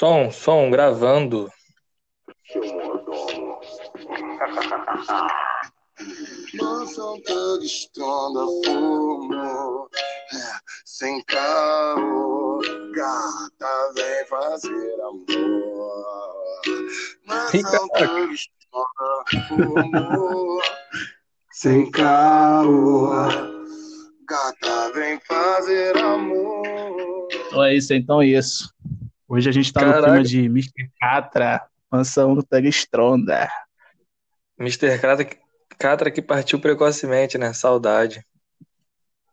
Som, som, gravando. Mansão toda estonda fumo, é, sem carro, gata vem fazer amor. Mansão toda estonda fumo, sem carro, gata vem fazer amor. Então é isso, então é isso. Hoje a gente tá no Caraca. clima de Mr. Catra, mansão do Pega Stronda. Mr. Catra, Catra que partiu precocemente, né? Saudade.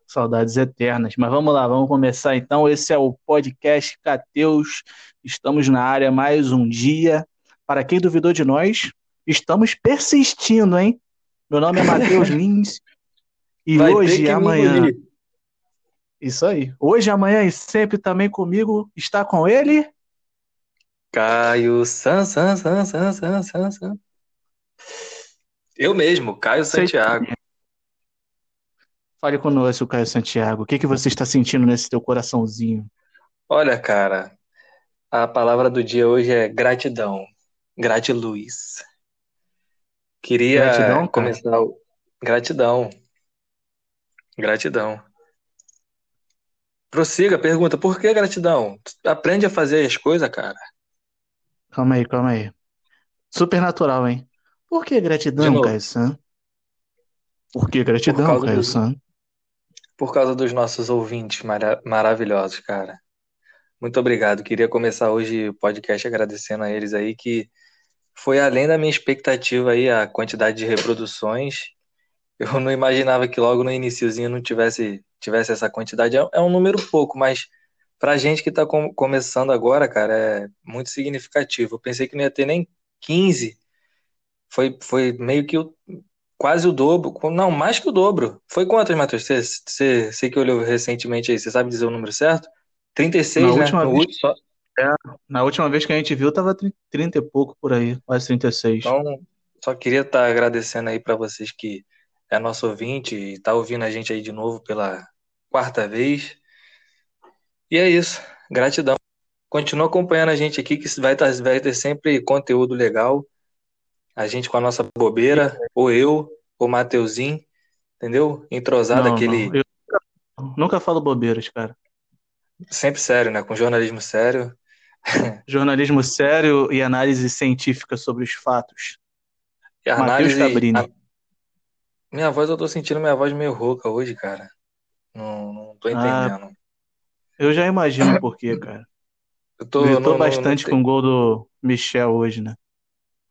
Saudades eternas. Mas vamos lá, vamos começar então. Esse é o podcast Cateus. Estamos na área mais um dia. Para quem duvidou de nós, estamos persistindo, hein? Meu nome é Matheus Lins. E Vai hoje e amanhã. engolir. Isso aí. Hoje, amanhã e sempre também comigo está com ele. Caio San, San, San, San, San, San, San. Eu mesmo, Caio Santiago. Fale conosco, Caio Santiago. O que que você está sentindo nesse teu coraçãozinho? Olha, cara, a palavra do dia hoje é gratidão. Gratiluz. Queria Gratidão, começar o... Gratidão. Gratidão. Prossiga, pergunta, por que gratidão? Aprende a fazer as coisas, cara. Calma aí, calma aí. Supernatural, hein? Por que gratidão, novo. Caio San? Por que gratidão, causa Caio do- San? Por causa dos nossos ouvintes mara- maravilhosos, cara. Muito obrigado. Queria começar hoje o podcast agradecendo a eles aí, que foi além da minha expectativa aí a quantidade de reproduções. Eu não imaginava que logo no iniciozinho não tivesse, tivesse essa quantidade. É, é um número pouco, mas pra gente que tá com- começando agora, cara, é muito significativo. Eu pensei que não ia ter nem 15. Foi, foi meio que o- quase o dobro. Não, mais que o dobro. Foi quantas, Matheus? Você, você, você que olhou recentemente aí, você sabe dizer o número certo? 36, Na né? última No vez- último só. Na última vez que a gente viu, tava 30 e pouco por aí, quase 36. Então, só queria estar agradecendo aí para vocês que é nosso ouvinte e tá ouvindo a gente aí de novo pela quarta vez. E é isso. Gratidão. Continua acompanhando a gente aqui, que vai, tá, vai ter sempre conteúdo legal. A gente com a nossa bobeira, ou eu, ou Mateuzinho, entendeu? Entrosado, Não, aquele. não, eu nunca, falo bobeiras, cara. Sempre sério, né? Com jornalismo sério. Jornalismo sério e análise científica sobre os fatos. E a Matheus análise. Cabrini. a- Minha voz, eu tô sentindo minha voz meio rouca hoje, cara. Não, não tô Ah, entendendo. Eu já imagino por quê, cara. Eu tô, Gritou não- não- bastante não com o gol do Michel hoje, né?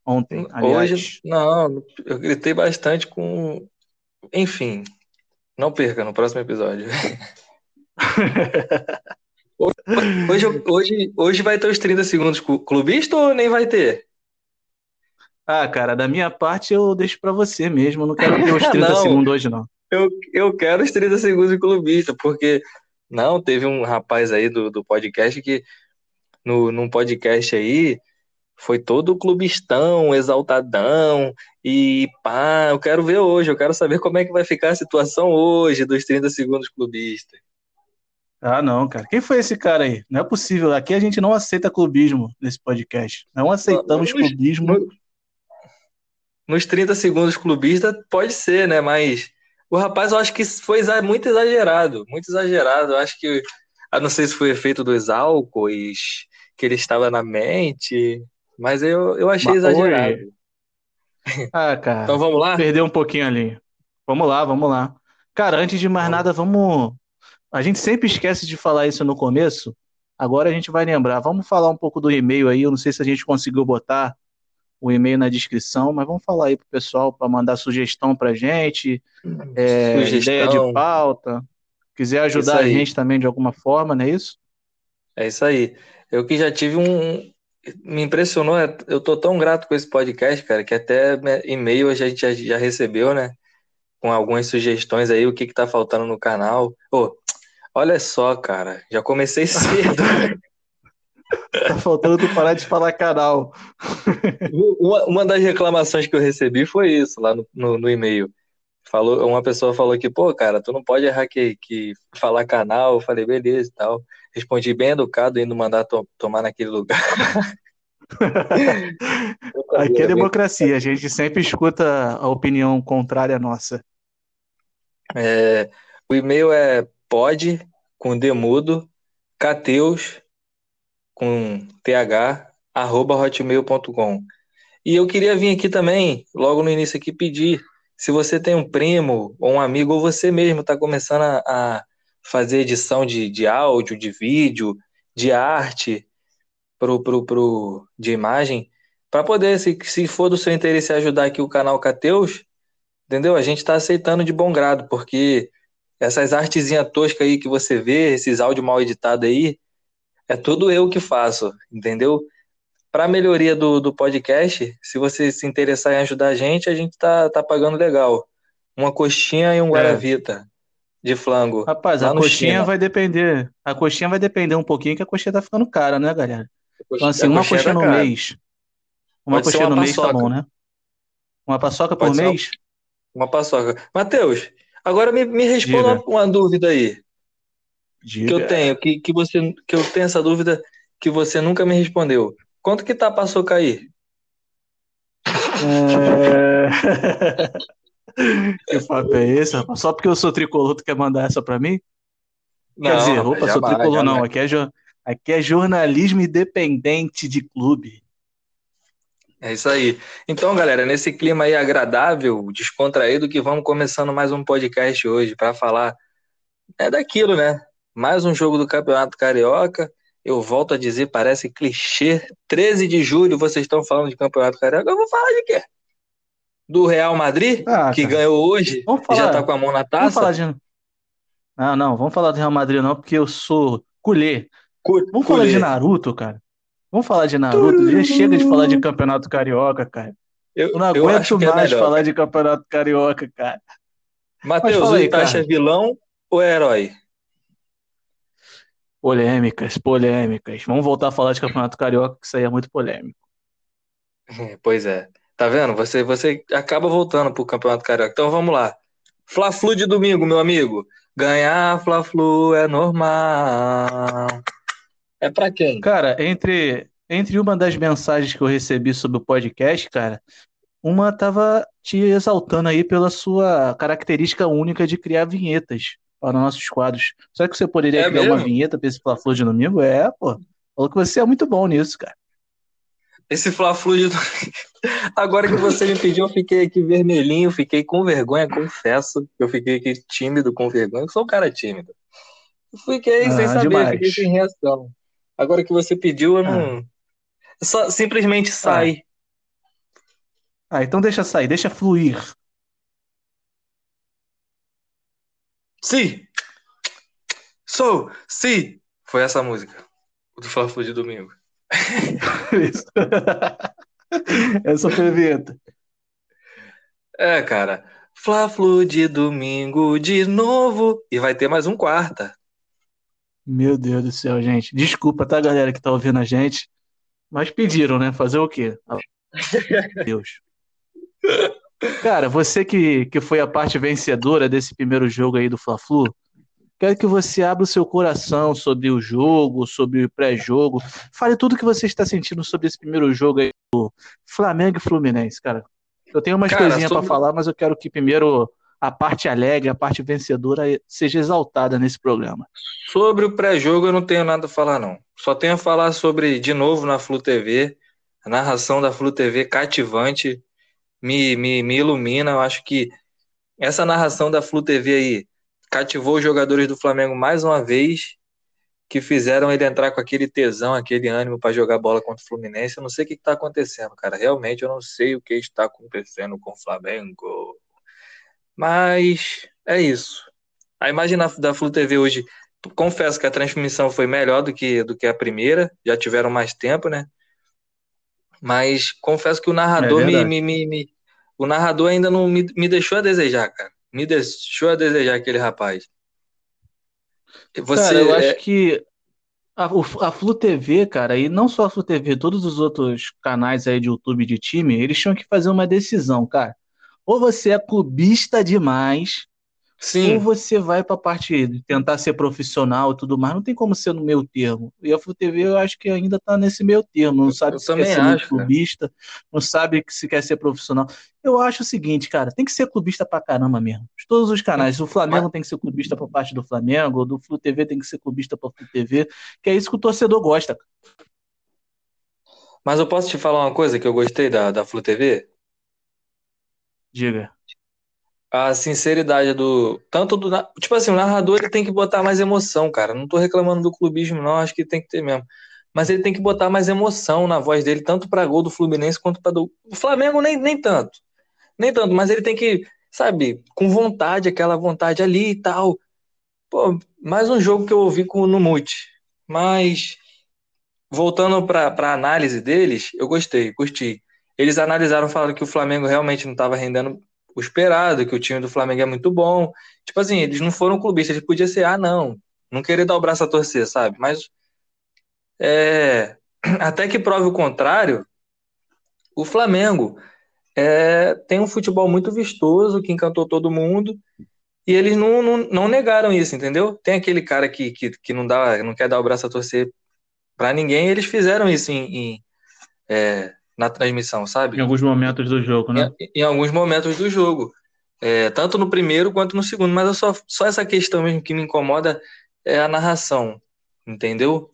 Ontem, tem- aliás. Hoje, não, eu gritei bastante com. Enfim, não perca no próximo episódio. Hoje, hoje, hoje vai ter os 30 segundos clu- clubista ou nem vai ter? Ah, cara, da minha parte eu deixo pra você mesmo. Eu não quero ter os 30 Não. segundos hoje, não. Eu, eu quero os 30 segundos de clubista, porque não, teve um rapaz aí do, do podcast que no, num podcast aí foi todo clubistão, exaltadão e pá, eu quero ver hoje, eu quero saber como é que vai ficar a situação hoje dos 30 segundos clubista. Ah, não, cara. Quem foi esse cara aí? Não é possível. Aqui a gente não aceita clubismo nesse podcast. Não aceitamos Nos- clubismo. no- Nos 30 segundos clubista pode ser, né? Mas o rapaz eu acho que foi muito exagerado, muito exagerado. Eu acho que, a não sei se foi efeito dos álcoois que ele estava na mente, mas eu, eu achei Mas, exagerado. Ah, cara. Então vamos lá? Perdeu um pouquinho ali. Vamos lá, vamos lá. Cara, antes de mais nada, vamos. A gente sempre esquece de falar isso no começo. Agora a gente vai lembrar. Vamos falar um pouco do e-mail aí. Eu não sei se a gente conseguiu botar o e-mail na descrição, mas vamos falar aí pro pessoal para mandar sugestão pra gente, é, Sugestão. ideia de pauta. Quiser ajudar Isso a gente também de alguma forma, não é isso? É isso aí. Eu que já tive um. Me impressionou, é- eu tô tão grato com esse podcast, cara, que até e-mail a gente já, já recebeu, né? Com algumas sugestões aí, o que que tá faltando no canal. Pô, olha só, cara, já comecei cedo. Tá faltando tu parar de falar canal. Uma, uma das reclamações que eu recebi foi isso lá no, no, no e-mail. falou, uma pessoa falou que, pô, cara, tu não pode errar que, que falar canal. Eu falei, beleza e tal. Respondi bem educado, indo mandar to tomar naquele lugar. Aqui é democracia, a gente sempre escuta a opinião contrária à nossa. É, o e-mail é pod, com demudo, cateus, com th, arroba hotmail.com. E eu queria vir aqui também, logo no início aqui, pedir se você tem um primo ou um amigo, ou você mesmo está começando a, a, fazer edição de, de áudio, de vídeo, de arte, pro, pro, pro, de imagem, para poder, se, se for do seu interesse ajudar aqui o canal Cateus, entendeu? A gente está aceitando de bom grado, porque essas artezinhas toscas aí que você vê, esses áudios mal editados aí, é tudo eu que faço, entendeu? para a melhoria do, do podcast, se você se interessar em ajudar a gente, a gente tá, tá pagando legal. Uma coxinha e um é. Guaravita de flango. Rapaz, a coxinha China. vai depender. A coxinha vai depender um pouquinho, que a coxinha tá ficando cara, né, galera? Então, assim, uma coxinha, no cara. mês. Uma Pode coxinha uma no paçoca. mês tá bom, né? Uma paçoca Pode por mês? Uma, uma paçoca. Matheus, agora me, me responda uma, uma, dúvida aí. Diga. Que eu tenho, que, que, você, que eu tenho essa dúvida que você nunca me respondeu. Quanto que tá socar aí? É... que papo é esse? Só porque eu sou tricolor, tu quer mandar essa pra mim? Não, Quer dizer, opa, sou tricolor não. Aqui é, aqui é jornalismo independente de clube. É isso aí. Então, galera, nesse clima aí agradável, descontraído, que vamos começando mais um podcast hoje para falar é daquilo, né? Mais um jogo do Campeonato Carioca eu volto a dizer, parece clichê. 13 de julho, vocês estão falando de Campeonato Carioca. Eu vou falar de quê? Do Real Madrid, ah, que ganhou hoje e já tá com a mão na taça? Vamos falar de... Não, não, vamos falar do Real Madrid não, porque eu sou culê. Vamos culê. falar de Naruto, cara. Vamos falar de Naruto. Já chega de falar de Campeonato Carioca, cara. Eu, eu não aguento eu é mais é falar de Campeonato Carioca, cara. Matheus, o Itachi é vilão ou é herói? Polêmicas, polêmicas. Vamos voltar a falar de Campeonato Carioca, que isso aí é muito polêmico. Pois é. Tá vendo? Você, você acaba voltando pro Campeonato Carioca. Então vamos lá. Fla-Flu de domingo, meu amigo. Ganhar Fla-Flu é normal. É para quem? Cara, entre, entre uma das mensagens que eu recebi sobre o podcast, cara, uma tava te exaltando aí pela sua característica única de criar vinhetas para nossos quadros. Será que você poderia é criar mesmo? uma vinheta para esse Fla-Flu de domingo? É, pô. Falou que você é muito bom nisso, cara. Esse Fla-Flu de Agora que você me pediu, eu fiquei aqui vermelhinho, fiquei com vergonha, confesso. Eu fiquei aqui tímido, com vergonha. Eu sou um cara tímido. Fiquei ah, sem saber, demais. fiquei sem reação. Agora que você pediu, eu não. Ah. Só simplesmente sai. Ah. ah, então deixa sair, deixa fluir. Sim! Sou! Sim! Foi essa música. Do Fla-Flu de domingo. Isso. essa foi a vinheta. É, cara. Fla-Flu de domingo de novo. E vai ter mais um quarta. Meu Deus do céu, gente. Desculpa, tá, galera que tá ouvindo a gente. Mas pediram, né? Fazer o quê? Deus. Cara, você que, que foi a parte vencedora desse primeiro jogo aí do Fla-Flu, quero que você abra o seu coração sobre o jogo, sobre o pré-jogo. Fale tudo que você está sentindo sobre esse primeiro jogo aí do Flamengo e Fluminense, cara. Eu tenho umas coisinhas sobre... para falar, mas eu quero que primeiro a parte alegre, a parte vencedora seja exaltada nesse programa. Sobre o pré-jogo eu não tenho nada a falar não. Só tenho a falar sobre de novo na Flu TV, a narração da Flu TV cativante me, me, me ilumina. Eu acho que essa narração da Flu TV aí cativou os jogadores do Flamengo mais uma vez, que fizeram ele entrar com aquele tesão, aquele ânimo para jogar bola contra o Fluminense. Eu não sei o que está acontecendo, cara. Realmente eu não sei o que está acontecendo com o Flamengo. Mas é isso. A imagem da Flu TV hoje, confesso que a transmissão foi melhor do que, do que a primeira, já tiveram mais tempo, né? Mas confesso que o narrador é me, me, me, o narrador ainda não me, me deixou a desejar, cara. Me deixou a desejar aquele rapaz. Você, cara, eu acho é que a, a Flu TV, cara, e não só a Flu TV, todos os outros canais aí de YouTube de time, eles tinham que fazer uma decisão, cara. Ou você é clubista demais, Sim. ou você vai para a parte de tentar ser profissional e tudo mais. Não tem como ser no meio termo. E a FUTV eu acho que ainda está nesse meio termo. Não sabe eu se quer ser acho, cara. clubista, não sabe que se quer ser profissional. Eu acho o seguinte, cara, tem que ser clubista pra caramba mesmo. De todos os canais. O Flamengo tem que ser clubista pra parte do Flamengo, o do Flu TV tem que ser clubista pra Flu TV, que é isso que o torcedor gosta. Mas eu posso te falar uma coisa que eu gostei da, da Flu TV? Diga. A sinceridade do. Tanto do. Tipo assim, o narrador ele tem que botar mais emoção, cara. Não tô reclamando do clubismo, não. Acho que tem que ter mesmo. Mas ele tem que botar mais emoção na voz dele, tanto pra gol do Fluminense quanto pra do. O Flamengo nem, nem tanto. Nem tanto, mas ele tem que, sabe, com vontade, aquela vontade ali e tal. Pô, mais um jogo que eu ouvi com, no Mute. Mas, voltando pra, pra análise deles, eu gostei, curti. Eles analisaram, falaram que o Flamengo realmente não estava rendendo o esperado, que o time do Flamengo é muito bom. Tipo assim, eles não foram clubistas, eles podiam ser, ah, não, não querer dar o braço a torcer, sabe? Mas, é, até que prove o contrário, o Flamengo é, tem um futebol muito vistoso, que encantou todo mundo, e eles não, não, não negaram isso, entendeu? Tem aquele cara que, que, que não, dá, não quer dar o braço a torcer pra ninguém, eles fizeram isso em, em, é, na transmissão, sabe? Em alguns momentos do jogo, né? em, em alguns momentos do jogo. É, tanto no primeiro quanto no segundo. Mas é só, só essa questão mesmo que me incomoda é a narração. Entendeu?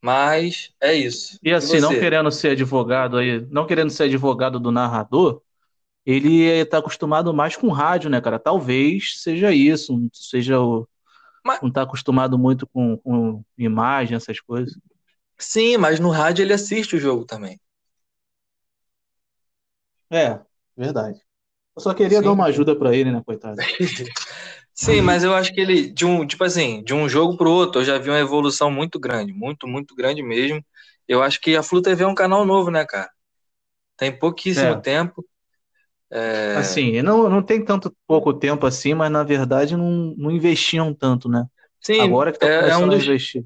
Mas é isso. E assim, não você? querendo ser advogado aí, não querendo ser advogado do narrador, ele está acostumado mais com rádio, né, cara? Talvez seja isso, não seja o. Mas- Não tá acostumado muito com, com imagem, essas coisas. Sim, mas no rádio ele assiste o jogo também. É, verdade. Eu só queria Sim. dar uma ajuda pra ele, né, coitado? Sim, mas eu acho que ele, de um, tipo assim, de um jogo pro outro, eu já vi uma evolução muito grande, muito, muito grande mesmo. Eu acho que a Flu TV é um canal novo, né, cara? Tem pouquíssimo É. tempo. É, Assim, não, não tem tanto pouco tempo assim, mas na verdade não, não investiam tanto, né? sim, Agora que tá é, é começando um a dos, investir.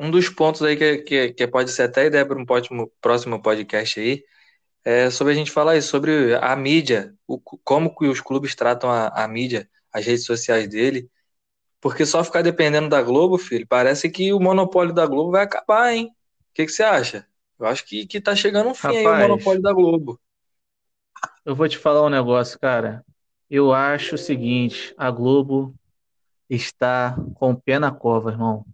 um dos pontos aí que, que, que pode ser até ideia para um próximo, próximo podcast aí, é sobre a gente falar isso, sobre a mídia, o, como que os clubes tratam a, a mídia, as redes sociais dele, porque só ficar dependendo da Globo, filho, parece que o monopólio da Globo vai acabar, hein? O que, que você acha? Eu acho que, que tá chegando um fim aí o Rapaz. monopólio da Globo. Eu vou te falar um negócio, cara. Eu acho o seguinte, a Globo está com o pé na cova, irmão.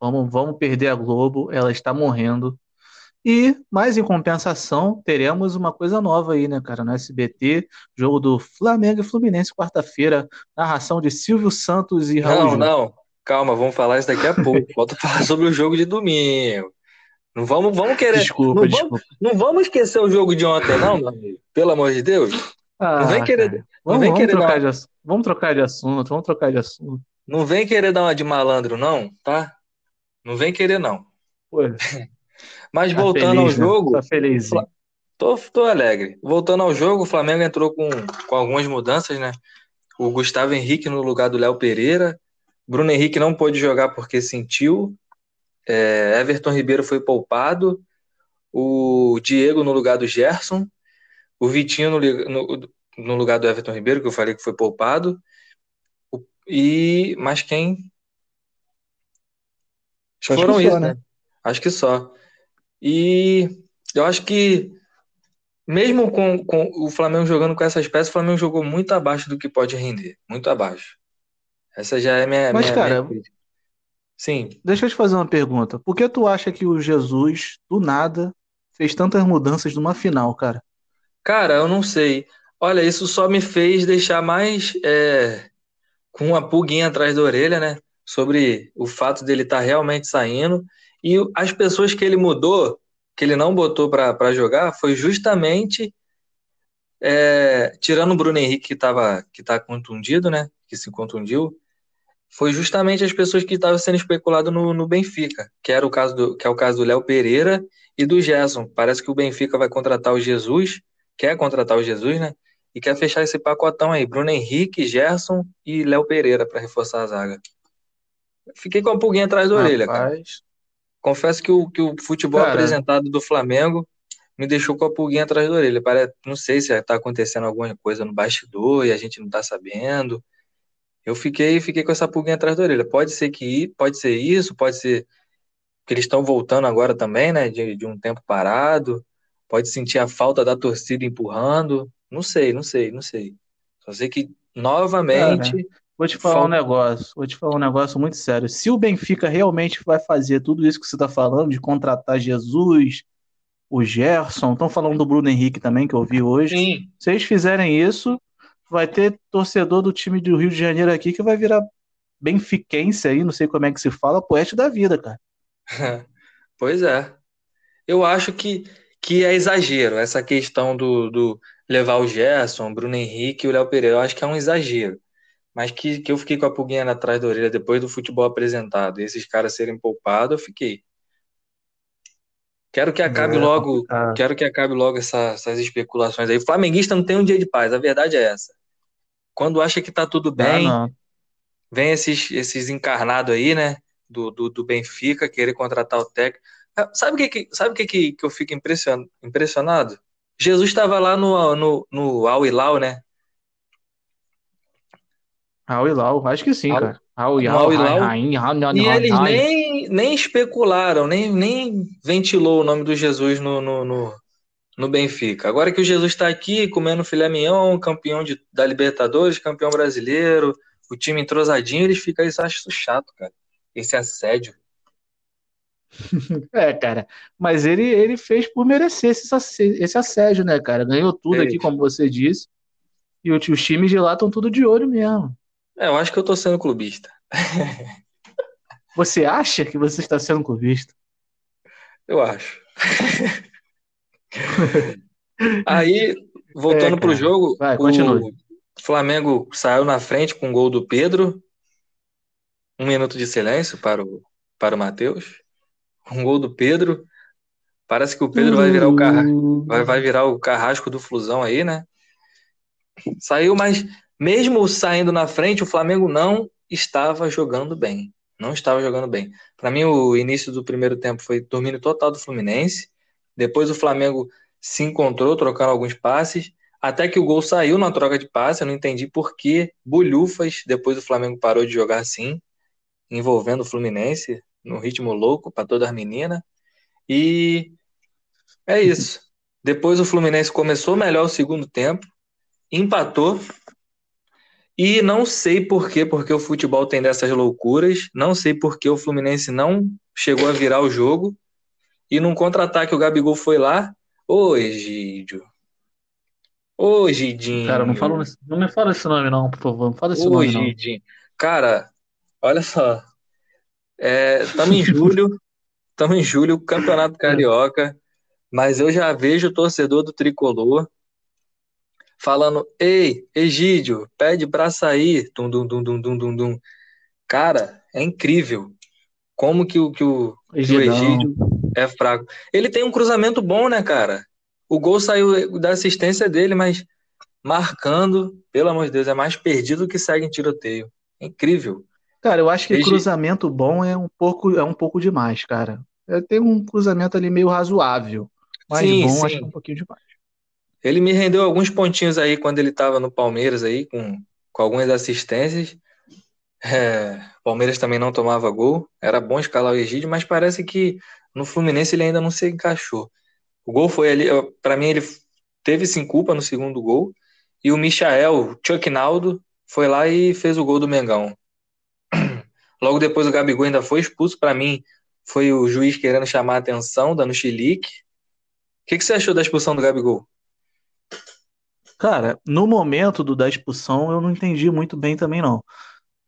Vamos, vamos perder a Globo, ela está morrendo. E, mais em compensação, teremos uma coisa nova aí, né, cara? No SBT, jogo do Flamengo e Fluminense, quarta-feira, narração de Silvio Santos e Raul Não, Gil. não, calma, vamos falar isso daqui a pouco. Volta a falar sobre o jogo de domingo. Não vamos, vamos querer. Desculpa, não, desculpa. Vamos, não vamos esquecer o jogo de ontem, não, meu amigo. Pelo amor de Deus. Ah, Não vem querer, cara. não Vamos, vem vamos querer trocar dar, de, vamos trocar de assunto, vamos trocar de assunto. não vem querer dar uma de malandro, não, tá? Não vem querer, não. Pô, Mas tá voltando ao feliz, né? jogo, Tá felizinho. tô, tô alegre. Voltando ao jogo, o Flamengo entrou com, com algumas mudanças, né? O Gustavo Henrique no lugar do Léo Pereira. Bruno Henrique não pôde jogar porque sentiu. É, Everton Ribeiro foi poupado. O Diego no lugar do Gerson. O Vitinho no, no, no lugar do Everton Ribeiro, que eu falei que foi poupado. O- E mas quem? Acho foram que só, isso, né? né? Acho que só. E eu acho que mesmo com, com o Flamengo jogando com essas peças, o Flamengo jogou muito abaixo do que pode render, muito abaixo. Essa já é minha, Mas, minha, cara, minha. Sim, Deixa eu te fazer uma pergunta. Por que tu acha que o Jesus, do nada, fez tantas mudanças numa final, cara? cara, eu não sei. Olha, isso só me fez deixar mais é, com uma pulguinha atrás da orelha, né? Sobre o fato dele estar realmente saindo. E as pessoas que ele mudou, que ele não botou para jogar, foi justamente é, tirando o Bruno Henrique que estava que tá contundido, né? Que se contundiu, foi justamente as pessoas que estavam sendo especulado no, no Benfica, que era o caso do, que é o caso do Léo Pereira e do Gerson. Parece que o Benfica vai contratar o Jesus, quer contratar o Jesus, né? E quer fechar esse pacotão aí, Bruno Henrique, Gerson e Léo Pereira para reforçar a zaga. Fiquei com a pulguinha atrás da orelha, cara. Confesso que o, que o futebol Cara. apresentado do Flamengo me deixou com a pulguinha atrás da orelha. Parece, não sei se está acontecendo alguma coisa no bastidor e a gente não está sabendo. Eu fiquei, fiquei com essa pulguinha atrás da orelha. Pode ser que pode ser isso, pode ser que eles estão voltando agora também, né? De, de um tempo parado. Pode sentir a falta da torcida empurrando. Não sei, não sei, não sei. Só sei que novamente. Cara, vou te falar um negócio. Vou te falar um negócio muito sério. Se o Benfica realmente vai fazer tudo isso que você está falando, de contratar Jesus, o Gerson, estão falando do Bruno Henrique também, que eu vi hoje. Sim. Se eles fizerem isso, vai ter torcedor do time do Rio de Janeiro aqui que vai virar benfiquense aí, não sei como é que se fala, poeste da vida, cara. pois é. Eu acho que, que é exagero essa questão do, do levar o Gerson, o Bruno Henrique e o Léo Pereira. Eu acho que é um exagero. Mas que, que eu fiquei com a pulguinha atrás da orelha depois do futebol apresentado e esses caras serem poupados, eu fiquei. Quero que acabe é, logo, quero que acabe logo essa, essas especulações aí. O flamenguista não tem um dia de paz, a verdade é essa. Quando acha que tá tudo bem, não, não. vem esses, esses encarnados aí, né? Do, do, do, Benfica, querer contratar o técnico. Ah, sabe o que, sabe que, que, que eu fico impressionado? Jesus estava lá no, no, no Al Hilal, né? Al Hilal, acho que sim, Al, cara. Al Hilal, e eles nem, nem especularam, nem, nem ventilou o nome do Jesus no, no, no, no Benfica. Agora que o Jesus está aqui comendo filé mignon, campeão de, da Libertadores, campeão brasileiro, o time entrosadinho, eles ficam isso, acho isso chato, cara. Esse assédio. É, cara, mas ele, ele fez por merecer esse, esse assédio, né, cara? Ganhou tudo aqui, como você disse. E os times de lá estão tudo de olho mesmo. É, eu acho que eu tô sendo clubista. Você acha que você está sendo clubista? Eu acho. Aí, voltando é, pro jogo, Vai, o Flamengo saiu na frente com o gol do Pedro. Um minuto de silêncio para o, para o Matheus. Um gol do Pedro. Parece que o Pedro vai virar o carra... vai, vai virar o carrasco do Flusão aí, né? Saiu, mas mesmo saindo na frente, o Flamengo não estava jogando bem. Não estava jogando bem. Para mim, o início do primeiro tempo foi domínio total do Fluminense. Depois o Flamengo se encontrou, trocando alguns passes, até que o gol saiu na troca de passe. Eu não entendi por que bulhufas depois o Flamengo parou de jogar assim, envolvendo o Fluminense no ritmo louco para todas as meninas. E é isso. Depois o Fluminense começou melhor o segundo tempo, empatou. E não sei por quê, porque o futebol tem dessas loucuras. Não sei por que o Fluminense não chegou a virar o jogo. E num contra-ataque o Gabigol foi lá. Ô, Egídio. Ô, Gidinho. Cara, não, fala, não me fala esse nome não, por favor. Não fala esse Ô, nome Gidinho. não. Cara, olha só. Estamos é, em julho. Estamos em julho, Campeonato Carioca. Mas eu já vejo o torcedor do Tricolor falando: Ei, Egídio, pede pra sair. Dum, dum, dum, dum, dum, dum, dum. Cara, é incrível como que o, que o, que o Egídio é fraco. Ele tem um cruzamento bom, né, cara? O gol saiu da assistência dele, mas marcando, pelo amor de Deus, é mais perdido que segue em tiroteio. É incrível. Cara, eu acho que Desde... cruzamento bom é um pouco é um pouco demais, cara. É, tem um cruzamento ali meio razoável. Mas sim, bom, sim. acho que é um pouquinho demais. Ele me rendeu alguns pontinhos aí quando ele estava no Palmeiras aí, com, com algumas assistências. É, Palmeiras também não tomava gol. Era bom escalar o Egídio, mas parece que no Fluminense ele ainda não se encaixou. O gol foi ali, para mim ele teve sim culpa no segundo gol. E o Michael, Chuck Naldo, foi lá e fez o gol do Mengão. Logo depois o Gabigol ainda foi expulso. Para mim, foi o juiz querendo chamar a atenção, dando chilique. O que, que você achou da expulsão do Gabigol? Cara, no momento do da expulsão eu não entendi muito bem também não.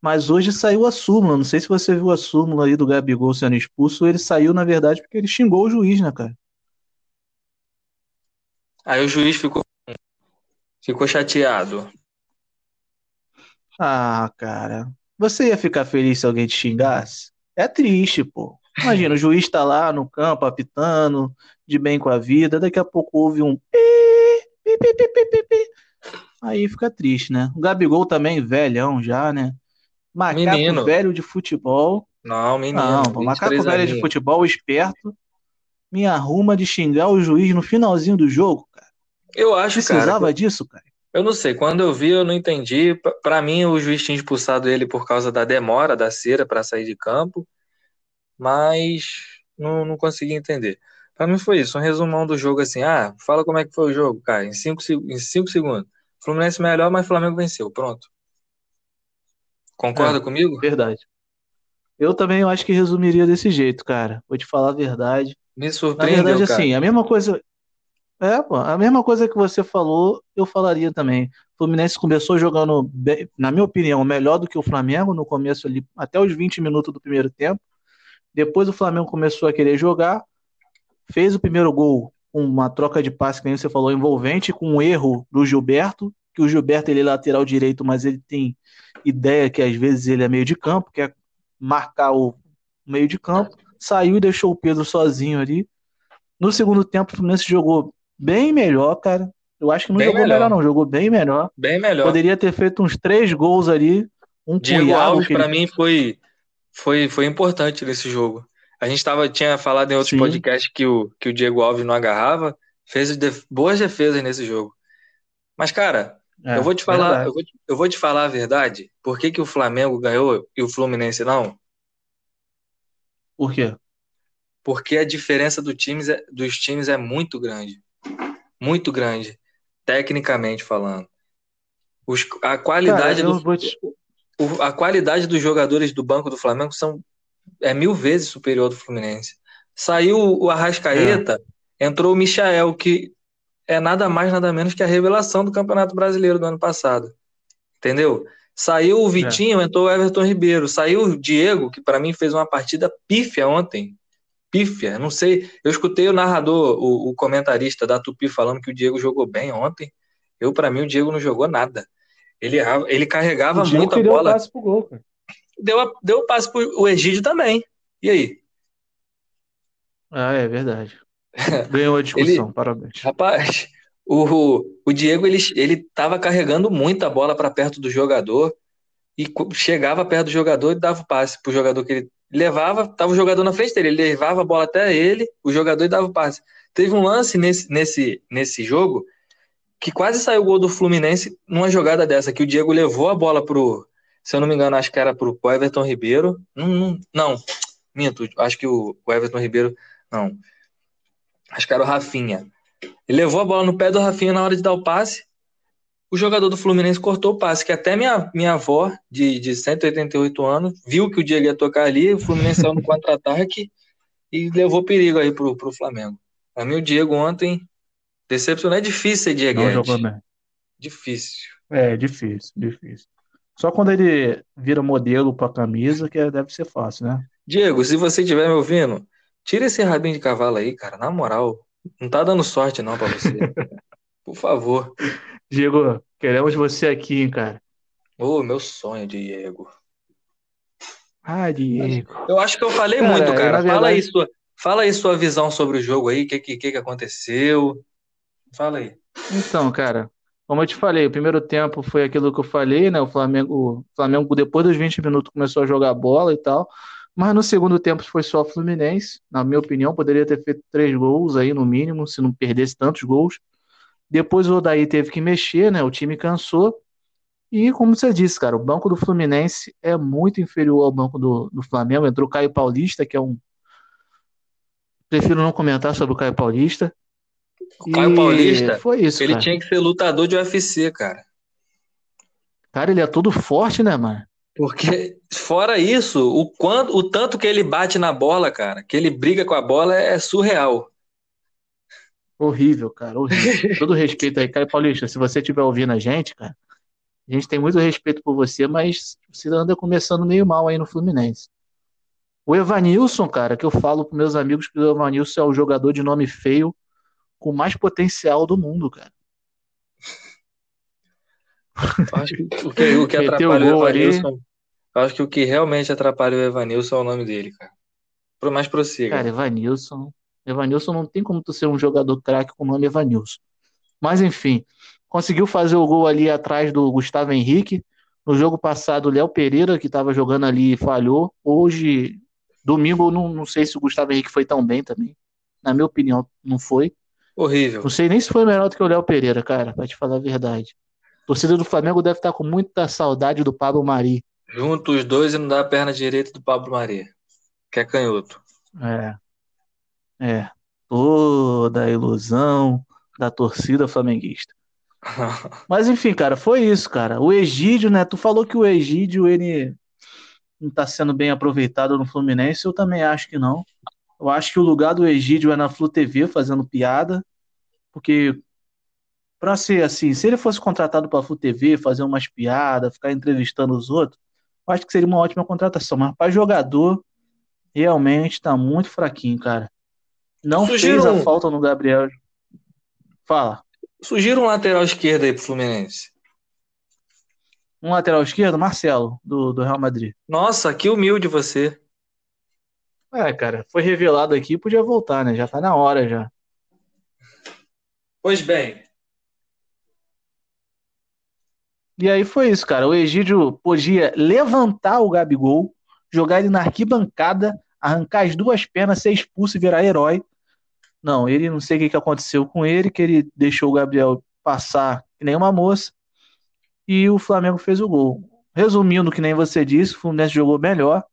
Mas hoje saiu a súmula. Não sei se você viu a súmula aí do Gabigol sendo expulso. Ele saiu, na verdade, porque ele xingou o juiz, né, cara? Aí o juiz ficou, ficou chateado. Ah, cara. Você ia ficar feliz se alguém te xingasse? É triste, pô. Imagina, o juiz tá lá no campo apitando, de bem com a vida. Daqui a pouco houve um. Aí fica triste, né? O Gabigol também, velhão já, né? Macaco menino. velho de futebol. Não, menino. Não, macaco velho de futebol, esperto. me arruma de xingar o juiz no finalzinho do jogo, cara? Eu acho, Precisava cara. disso, cara? Eu não sei. Quando eu vi, eu não entendi. P- Pra mim, o juiz tinha expulsado ele por causa da demora da cera pra sair de campo, mas não, não consegui entender. Pra mim foi isso, um resumão do jogo assim. Ah, fala como é que foi o jogo, cara, em cinco, se- em cinco segundos. Fluminense melhor, mas Flamengo venceu. Pronto. Concorda É. comigo? Verdade. Eu também acho que resumiria desse jeito, cara. Vou te falar a verdade. Me Na surpreendeu, verdade, cara. assim, a mesma coisa. É, pô, a mesma coisa que você falou, eu falaria também. O Fluminense começou jogando, bem- na minha opinião, melhor do que o Flamengo no começo ali, até os 20 minutos do primeiro tempo. Depois o Flamengo começou a querer jogar, fez o primeiro gol com uma troca de passe, que nem você falou, envolvente, com um erro do Gilberto, que o Gilberto ele é lateral direito, mas ele tem ideia que às vezes ele é meio de campo, quer marcar o meio de campo, saiu e deixou o Pedro sozinho ali. No segundo tempo, o Fluminense jogou bem melhor, cara. Eu acho que não Bem jogou melhor. melhor, não, jogou bem melhor. Bem melhor. Poderia ter feito uns três gols ali, um Diego Alves, ele- mim, foi, foi, foi importante nesse jogo. A gente tava, tinha falado em outros Sim. podcasts que o, que o Diego Alves não agarrava, fez def- boas defesas nesse jogo. Mas, cara, É, eu vou te falar, eu vou te, eu vou te falar a verdade. Por que que o Flamengo ganhou e o Fluminense não? Por quê? Porque a diferença do times é- dos times é muito grande. Muito grande, tecnicamente falando. Os- a qualidade Cara, do, vou te- o- a qualidade dos jogadores do banco do Flamengo são é mil vezes superior do Fluminense. Saiu o Arrascaeta, entrou o Michael, que é nada mais, nada menos que a revelação do Campeonato Brasileiro do ano passado. Entendeu? Saiu o Vitinho, entrou o Everton Ribeiro. Saiu o Diego, que para mim fez uma partida pífia ontem. Pífia, não sei. Eu escutei o narrador, o, o comentarista da Tupi falando que o Diego jogou bem ontem. Eu, para mim, o Diego não jogou nada. Ele, ele carregava O Diego muito a que deu o bola gol, cara. Deu, deu o passe pro o Egídio também. E aí? Ah, é verdade. Ganhou a discussão, parabéns. Rapaz, o, o Diego ele, ele tava carregando muito a bola para perto do jogador e chegava perto do jogador e dava o passe pro jogador que ele levava, tava o jogador na frente dele, ele levava a bola até ele, o jogador e dava o passe. Teve um lance nesse, nesse, nesse jogo que quase saiu o gol do Fluminense numa jogada dessa, que o Diego levou a bola pro, se eu não me engano, acho que era pro, Everton Ribeiro. Não, não, não, minto, acho que o, o Everton Ribeiro, não. Acho que era o Rafinha. Ele levou a bola no pé do Rafinha na hora de dar o passe. O jogador do Fluminense cortou o passe, que até minha, minha avó, de, de 188 anos, viu que o Diego ia tocar ali, o Fluminense saiu no contra-ataque e levou perigo aí pro, pro Flamengo. Pra mim, o Diego ontem decepcionou. É difícil ser Não Dieguete. jogou bem. Difícil. É, difícil, difícil. Só quando ele vira modelo pra camisa, que deve ser fácil, né? Diego, se você estiver me ouvindo, tira esse rabinho de cavalo aí, cara. Na moral, não tá dando sorte não pra você. Por favor. Diego, queremos você aqui, hein, cara. Ô, meu sonho, Diego. Ah, Diego. Eu acho que eu falei Cara, muito, eu, cara. Fala aí sua, fala aí sua visão sobre o jogo aí, o que, que que aconteceu. Fala aí. Então, cara, como eu te falei, o primeiro tempo foi aquilo que eu falei, né? O Flamengo, o Flamengo depois dos 20 minutos começou a jogar bola e tal, mas no segundo tempo foi só Fluminense. Na minha opinião, poderia ter feito três gols aí no mínimo, se não perdesse tantos gols. Depois o Odaí teve que mexer, né? O time cansou. E como você disse, cara, o banco do Fluminense é muito inferior ao banco do, do Flamengo. Entrou o Caio Paulista, que é um. Prefiro não comentar sobre o Caio Paulista. O Caio E Paulista, foi isso, ele cara. tinha que ser lutador de UFC, cara. Cara, ele é todo forte, né, mano? Porque, fora isso, o, quanto, o tanto que ele bate na bola, cara, que ele briga com a bola é surreal. Horrível, cara, horrível. Todo respeito aí, Caio Paulista. Se você estiver ouvindo a gente, cara, a gente tem muito respeito por você, mas você anda começando meio mal aí no Fluminense. O Evanilson, cara, que eu falo pros meus amigos que o Evanilson é o jogador de nome feio com mais potencial do mundo, cara. Acho que o que, o que Meteu atrapalha o ali. Evanilson. Acho que o que realmente atrapalha o Evanilson é o nome dele, cara. Pro mais prossiga. Cara, Evanilson. Evanilson não tem como tu ser um jogador craque com o nome Evanilson. Mas enfim, conseguiu fazer o gol ali atrás do Gustavo Henrique. No jogo passado, o Léo Pereira, que estava jogando ali, falhou. Hoje, domingo, eu não, não sei se o Gustavo Henrique foi tão bem também. Na minha opinião, não foi. Horrível. Não sei nem se foi melhor do que o Léo Pereira, cara, pra te falar a verdade. A torcida do Flamengo deve estar com muita saudade do Pablo Mari. Junto os dois e não dá a perna direita do Pablo Maria, que é canhoto. É. É. Toda a ilusão da torcida flamenguista. Mas enfim, cara, foi isso, cara. O Egídio, né? Tu falou que o Egídio, ele não tá sendo bem aproveitado no Fluminense. Eu também acho que não. Eu acho que o lugar do Egídio é na Flu TV fazendo piada. Porque, pra ser assim, se ele fosse contratado pra Flu TV, fazer umas piadas, ficar entrevistando os outros, eu acho que seria uma ótima contratação. Mas pra jogador, realmente tá muito fraquinho, cara. Não Sugiram- fez a falta no Gabriel. Fala. Sugira um lateral esquerdo aí pro Fluminense. Um lateral esquerdo, Marcelo, do, do Real Madrid. Nossa, que humilde você. É, cara, foi revelado aqui, podia voltar, né? Já tá na hora já. Pois bem, E aí foi isso, cara. O Egídio podia levantar o Gabigol, jogar ele na arquibancada, arrancar as duas pernas, ser expulso e virar herói. Não, ele não sei o que, que aconteceu com ele, que ele deixou o Gabriel passar que nem uma moça e o Flamengo fez o gol. Resumindo, que nem você disse, o Fluminense jogou melhor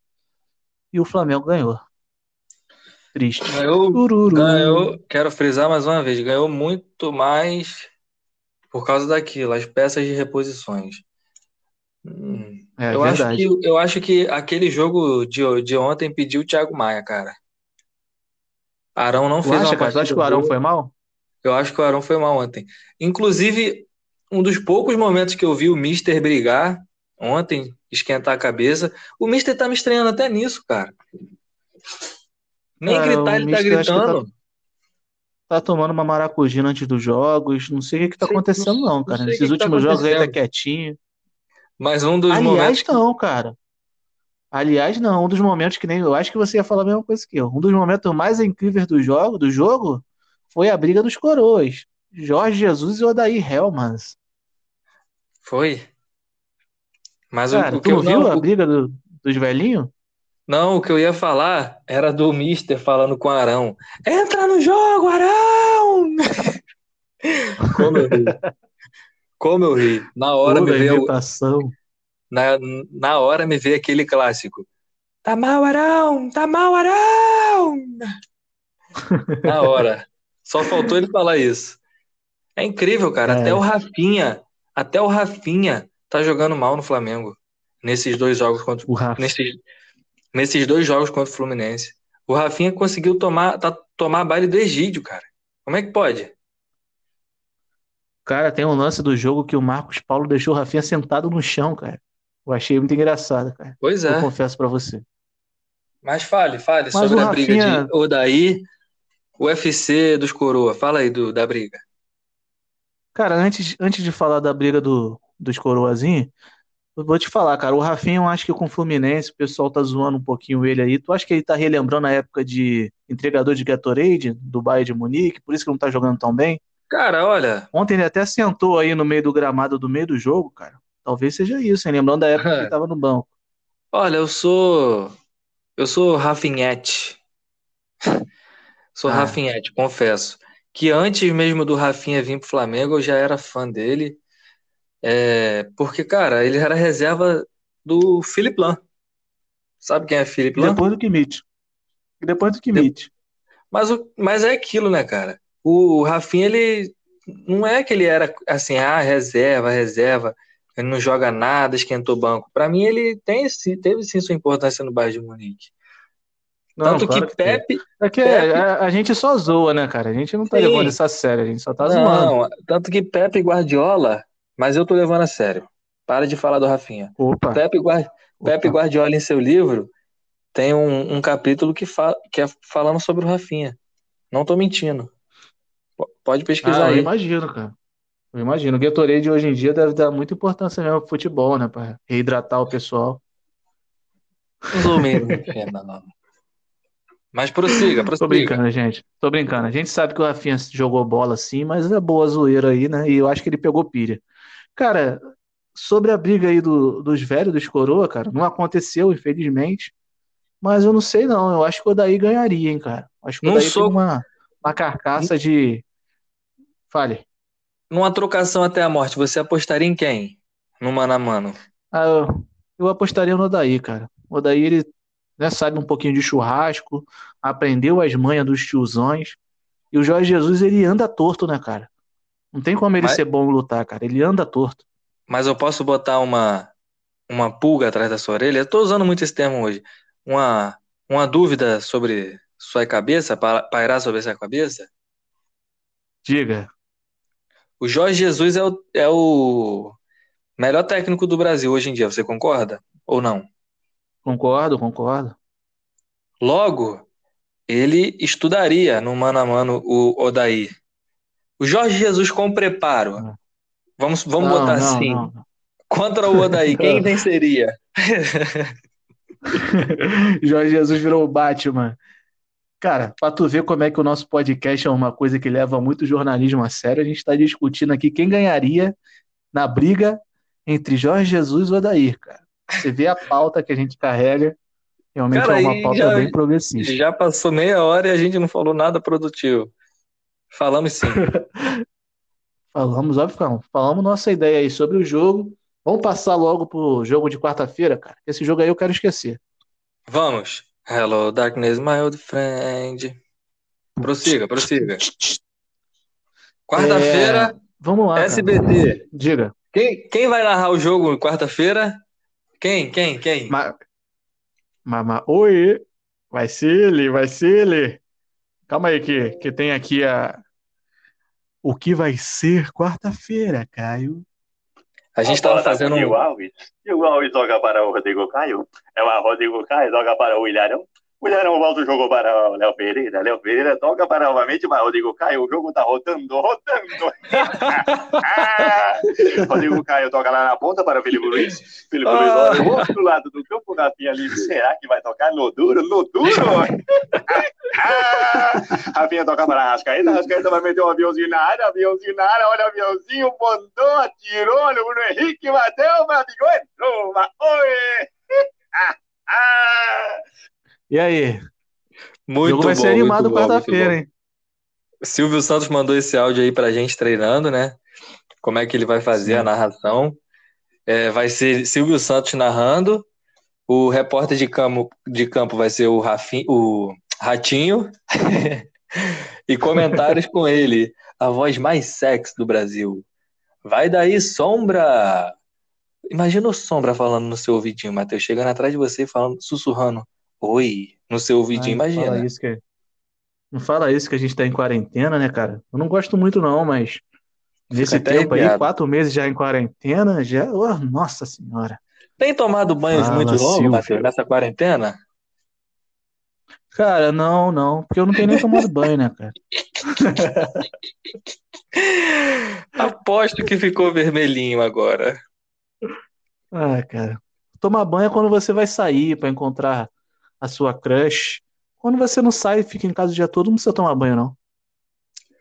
e o Flamengo ganhou. Triste. ganhou, Tururu. ganhou, quero frisar mais uma vez, ganhou muito mais por causa daquilo, as peças de reposições. Hum, É eu acho que, eu acho que aquele jogo de, de ontem pediu o Thiago Maia, cara. Arão não Tu fez acha, uma cara? Tu acha que o Arão boa. foi mal? Eu acho que o Arão foi mal ontem. Inclusive, um dos poucos momentos que eu vi o Mister brigar ontem, esquentar a cabeça, o Mister tá me estranhando até nisso, cara. Nem Cara, gritar ele tá tá- gritando. Tá tomando uma maracujina antes dos jogos. Não sei o que, que tá Sei- acontecendo, não, cara. Nesses que que tá últimos jogos aí tá quietinho. Mas um dos Aliás, momentos. que- não, cara. Aliás, não. Um dos momentos que nem. Eu acho que você ia falar a mesma coisa que eu. Um dos momentos mais incríveis do jogo, do jogo foi a briga dos coroas. Jorge Jesus e Odair Helmans. Foi. Mas o, Cara, o que tu eu viu a o- briga do- dos velhinhos? Não, o que eu ia falar era do Mister falando com o Arão. Entra no jogo, Arão! Como eu ri. Como eu ri. Na hora me veio, na, na hora me veio aquele clássico. Tá mal, Arão! Tá mal, Arão! Na hora. Só faltou ele falar isso. É incrível, cara. É. Até o Rafinha, até o Rafinha tá jogando mal no Flamengo. Nesses dois jogos contra O Rafa. nesses, nesses dois jogos contra o Fluminense. O Rafinha conseguiu tomar, tá, tomar baile do Egídio, cara. Como é que pode? Cara, tem um lance do jogo que o Marcos Paulo deixou o Rafinha sentado no chão, cara. Eu achei muito engraçado, cara. Pois Eu é. confesso pra você. Mas fale, fale Mas sobre a briga de Odaí, UFC dos Coroa. Fala aí do, da briga. Cara, antes, antes de falar da briga do, dos coroazinhos, eu vou te falar, cara, o Rafinha, eu acho que com o Fluminense, o pessoal tá zoando um pouquinho ele aí. Tu acha que ele tá relembrando a época de entregador de Gatorade, do Bayern de Munique, por isso que não tá jogando tão bem? Cara, olha, Ontem ele até sentou aí no meio do gramado do meio do jogo, cara. Talvez seja isso, hein? Lembrando da época que ele tava no banco. olha, eu sou eu sou Rafinhete. Sou Ah. Rafinhete, confesso. Que antes mesmo do Rafinha vir pro Flamengo, eu já era fã dele. É, porque, cara, ele era reserva do Felipe Lan. Sabe quem é Felipe Lan? depois do Kimmich. Depois do Kimmich. Mas, o, mas é aquilo, né, cara? O Rafinha, ele não é que ele era assim, ah, reserva, reserva, ele não joga nada, esquentou banco. Pra mim, ele tem, teve sim sua importância no Bayern de Munique. Não, Tanto claro que que. Pepe. É que Pepe- a, a gente só zoa, né, cara? A gente não tá Sim. levando isso a sério, a gente só tá zoando. Não, tanto que Pepe e Guardiola, mas eu tô levando a sério. Para de falar do Rafinha. Opa, Pepe, Guar- Pepe opa. Guardiola, em seu livro, tem um, um capítulo que, fa que é falando sobre o Rafinha. Não tô mentindo. Pode pesquisar Ah, eu aí. imagino, cara. Eu imagino. O Gatorade hoje em dia deve dar muita importância mesmo pro futebol, né? Pra reidratar o pessoal. Não. Mas prossiga, Tô prossiga. brincando, gente. Tô brincando. A gente sabe que o Rafinha jogou bola sim, mas é boa zoeira aí, né? E eu acho que ele pegou pilha. Cara, sobre a briga aí do- dos velhos, dos coroa, cara, não aconteceu, infelizmente. Mas eu não sei não. Eu acho que o Odaí ganharia, hein, cara. Acho que o Num Odaí tem uma, uma carcaça de. Fale. Numa trocação até a morte, você apostaria em quem? No mano a mano. Ah, eu, eu apostaria no Odaí, cara. O Odaí, ele né, sabe um pouquinho de churrasco, aprendeu as manhas dos tiozões. E o Jorge Jesus, ele anda torto, né, cara? Não tem como ele Mas- ser bom em lutar, cara. Ele anda torto. Mas eu posso botar uma, uma pulga atrás da sua orelha? Eu tô usando muito esse termo hoje. Uma, uma dúvida sobre sua cabeça, pa- pairar sobre sua cabeça? Diga. O Jorge Jesus é o, é o melhor técnico do Brasil hoje em dia, você concorda? Ou não? Concordo, concordo. Logo, ele estudaria no mano a mano o Odaí. O Jorge Jesus com preparo. Ah. Vamos, vamos Não, botar não, assim. não. Contra o Odaí, quem venceria? Jorge Jesus virou o Batman. Cara, pra tu ver como é que o nosso podcast é uma coisa que leva muito jornalismo a sério, a gente tá discutindo aqui quem ganharia na briga entre Jorge Jesus e o Odair, cara. Você vê a pauta que a gente carrega, realmente Cara, é uma pauta já- bem progressista. Já passou meia hora e a gente não falou nada produtivo. Falamos sim. Falamos, óbvio, não. falamos nossa ideia aí sobre o jogo. Vamos passar logo pro jogo de quarta-feira, cara. Esse jogo aí eu quero esquecer. Vamos. Hello, darkness, my old friend. Prossiga, prossiga. Quarta-feira, Vamos lá, cara. SBT. Diga. Quem, quem vai narrar o jogo quarta-feira? Quem, quem, quem? Ma... Mama... Oi, vai ser ele, vai ser ele. Calma aí que, que tem aqui a... O que vai ser quarta-feira, Caio? A gente estava fazendo com o um. Alves. Diego Alves toca para o Rodrigo Caio. É o Rodrigo Caio, toca para o Ilharão. O Ilharão volta o jogo para o Léo Pereira. Léo Pereira toca para novamente para o Rodrigo Caio. O jogo tá rodando, rodando. Ah! Rodrigo Caio toca lá na ponta para o Felipe Luiz. Felipe Luiz Ah. olha do outro lado do campo. Rafinha livre. Será que vai tocar no duro? No duro? Ah! Rafinha toca para a Arrascaeta. Arrascaeta vai meter um aviãozinho na área. Aviãozinho na área. Olha o aviãozinho. Bondou, atirou no Bruno Henrique. Bateu, bateu. Entrou. Oi! Ah! E aí? Muito jogo vai bom, ser animado bom, quarta-feira, bom. hein? Silvio Santos mandou esse áudio aí pra gente treinando, né? Como é que ele vai fazer Sim. a narração. É, vai ser Silvio Santos narrando. O repórter de campo, de campo vai ser o, Rafin, o Ratinho. e comentários com ele. A voz mais sexy do Brasil. Vai daí, Sombra! Imagina o Sombra falando no seu ouvidinho, Matheus, chegando atrás de você, falando, sussurrando. Oi, no seu ouvidinho, Ai, não imagina. fala isso que... Não fala isso que a gente tá em quarentena, né, cara? Eu não gosto muito, não, mas nesse tempo aí, arrepiado. quatro meses já em quarentena, já. Oh, nossa senhora. Tem tomado banhos Fala, muito longos. Matheus, nessa quarentena? Cara, não, não, porque eu não tenho nem tomado banho, né, cara? Aposto que ficou vermelhinho agora. Ah, cara. Tomar banho é quando você vai sair pra encontrar a sua crush. Quando você não sai e fica em casa o dia todo, não precisa tomar banho, não.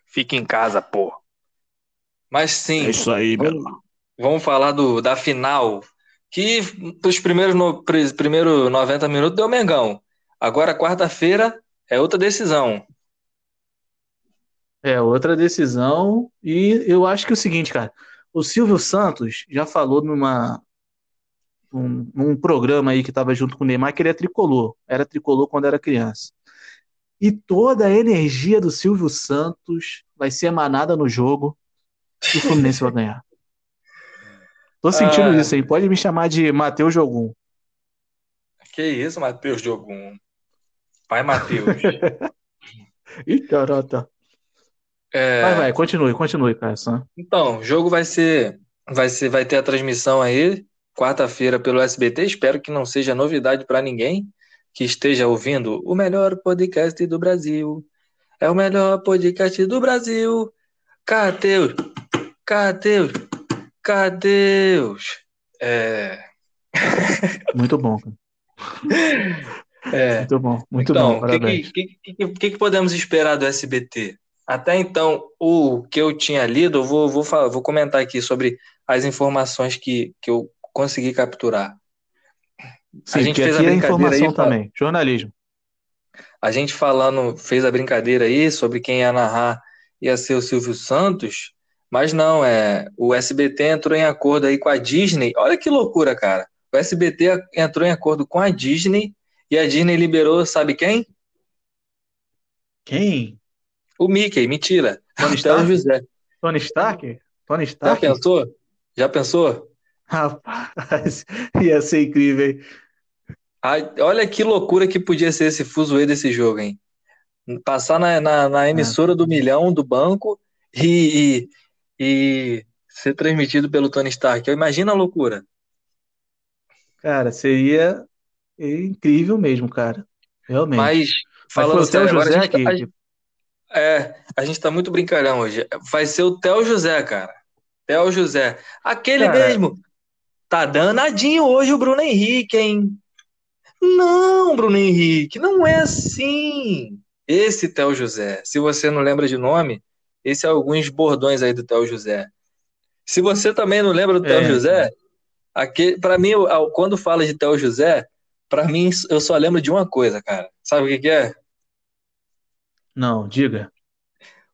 Fica em casa, pô. Mas sim, isso aí, vamos, vamos falar do, da final. Que os primeiros, no, pri- primeiro 90 minutos deu Mengão. Agora, quarta-feira, é outra decisão. É, outra decisão. E eu acho que é o seguinte, cara. O Silvio Santos já falou numa, num, num programa aí que tava junto com o Neymar que ele é tricolor. Era tricolor quando era criança. E toda a energia do Silvio Santos vai ser emanada no jogo e o Fluminense vai ganhar. Tô sentindo Ah. isso aí. Pode me chamar de Matheus Jogum. Que isso, Matheus Jogum. Pai Matheus. Ih, carota. É, Vai, vai, continue, continue, cara. Então, o jogo vai ser, vai ser, vai ter a transmissão aí, quarta-feira pelo SBT. Espero que não seja novidade para ninguém que esteja ouvindo o melhor podcast do Brasil. É o melhor podcast do Brasil. Cateus, Cateus, Cateus. É, Muito bom, é. Muito bom, muito Então, bom, o que, que- que que podemos esperar do SBT? Até então, o que eu tinha lido, eu vou, vou, falar, vou comentar aqui sobre as informações que, que eu consegui capturar. Sim, gente porque fez a aqui é brincadeira informação aí, também, jornalismo. a gente falando, fez a brincadeira aí sobre quem ia narrar ia ser o Silvio Santos, mas não, é o SBT entrou em acordo aí com a Disney. Olha que loucura, cara. O SBT entrou em acordo com a Disney e a Disney liberou, sabe quem? Quem? O Mickey, mentira. Tony Stark? José. Tony Stark? Tony Já Stark? pensou? Já pensou? Rapaz, ia ser incrível, hein? Ai, olha que loucura que podia ser esse fuzuê desse jogo, hein? Passar na, na, na emissora do milhão do banco e, e, e ser transmitido pelo Tony Stark. Imagina a loucura. Cara, seria incrível mesmo, cara. Realmente. Mas, Mas falando Theo sério, agora a José gente, tá- que, a- é, a gente tá muito brincalhão hoje. Vai ser o Theo José, cara. Theo José. Aquele Cara. mesmo. Tá danadinho hoje o Bruno Henrique, hein? Não, Bruno Henrique, não é assim. Esse Theo José, se você não lembra de nome, esse é alguns bordões aí do Theo José. Se você também não lembra do Theo É. José, para mim, eu- quando fala de Theo José, pra mim eu só lembro de uma coisa, cara. Sabe o que que é? Não, diga.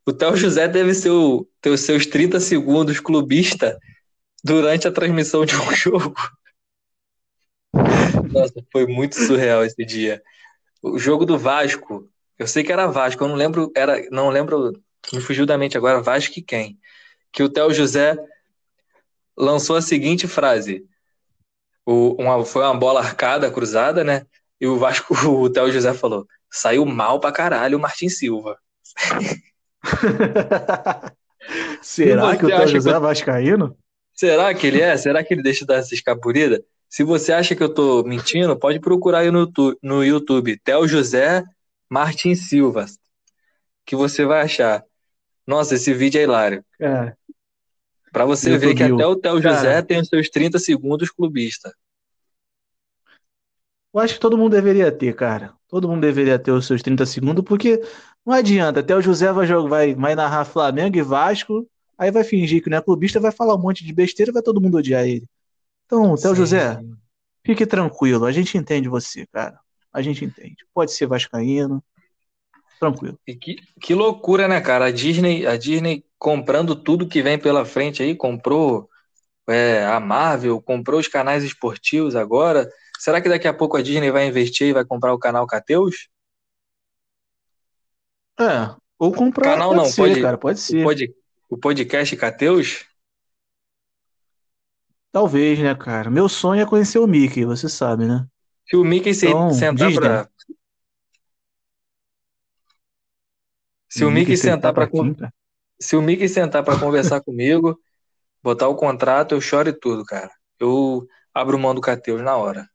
O Theo José deve ser o, ter os seus 30 segundos clubista durante a transmissão de um jogo. Nossa, foi muito surreal esse dia. O jogo do Vasco, eu sei que era Vasco, eu não lembro, era, não lembro, me fugiu da mente agora, Vasco e quem? Que o Theo José lançou a seguinte frase: o, uma, foi uma bola arcada, cruzada, né? E o Vasco, o Theo José falou: saiu mal pra caralho o Martin Silva. Será que o Theo José que é vascaíno? Será que ele é? Será que ele deixa dar essa escapurida? Se você acha que eu tô mentindo, pode procurar aí no YouTube, no YouTube Theo José Martin Silva, que você vai achar. Nossa, esse vídeo é hilário. Cara, Pra você ver que até o Theo Cara. José tem os seus 30 segundos clubista. eu acho que todo mundo deveria ter, cara. Todo mundo deveria ter os seus 30 segundos, porque não adianta. Até o José vai, jogar, vai, vai narrar Flamengo e Vasco, aí vai fingir que não é clubista, vai falar um monte de besteira, vai todo mundo odiar ele. Então, Sim. José, fique tranquilo. A gente entende você, cara. A gente entende. Pode ser vascaíno. Tranquilo. E que, que loucura, né, cara? A Disney, a Disney comprando tudo que vem pela frente aí, comprou é, a Marvel, comprou os canais esportivos agora. Será que daqui a pouco a Disney vai investir e vai comprar o canal Cateus? É, ou comprar, Canal pode não, ser, pode- cara, pode ser. pod, o podcast Cateus? Talvez, né, cara? Meu sonho é conhecer o Mickey, você sabe, né? Se o Mickey Então, sentar Disney. pra. Se o Mickey sentar pra, con- quinta. se o Mickey sentar para conversar comigo, botar o contrato, eu choro e tudo, cara. Eu abro mão do Cateus na hora.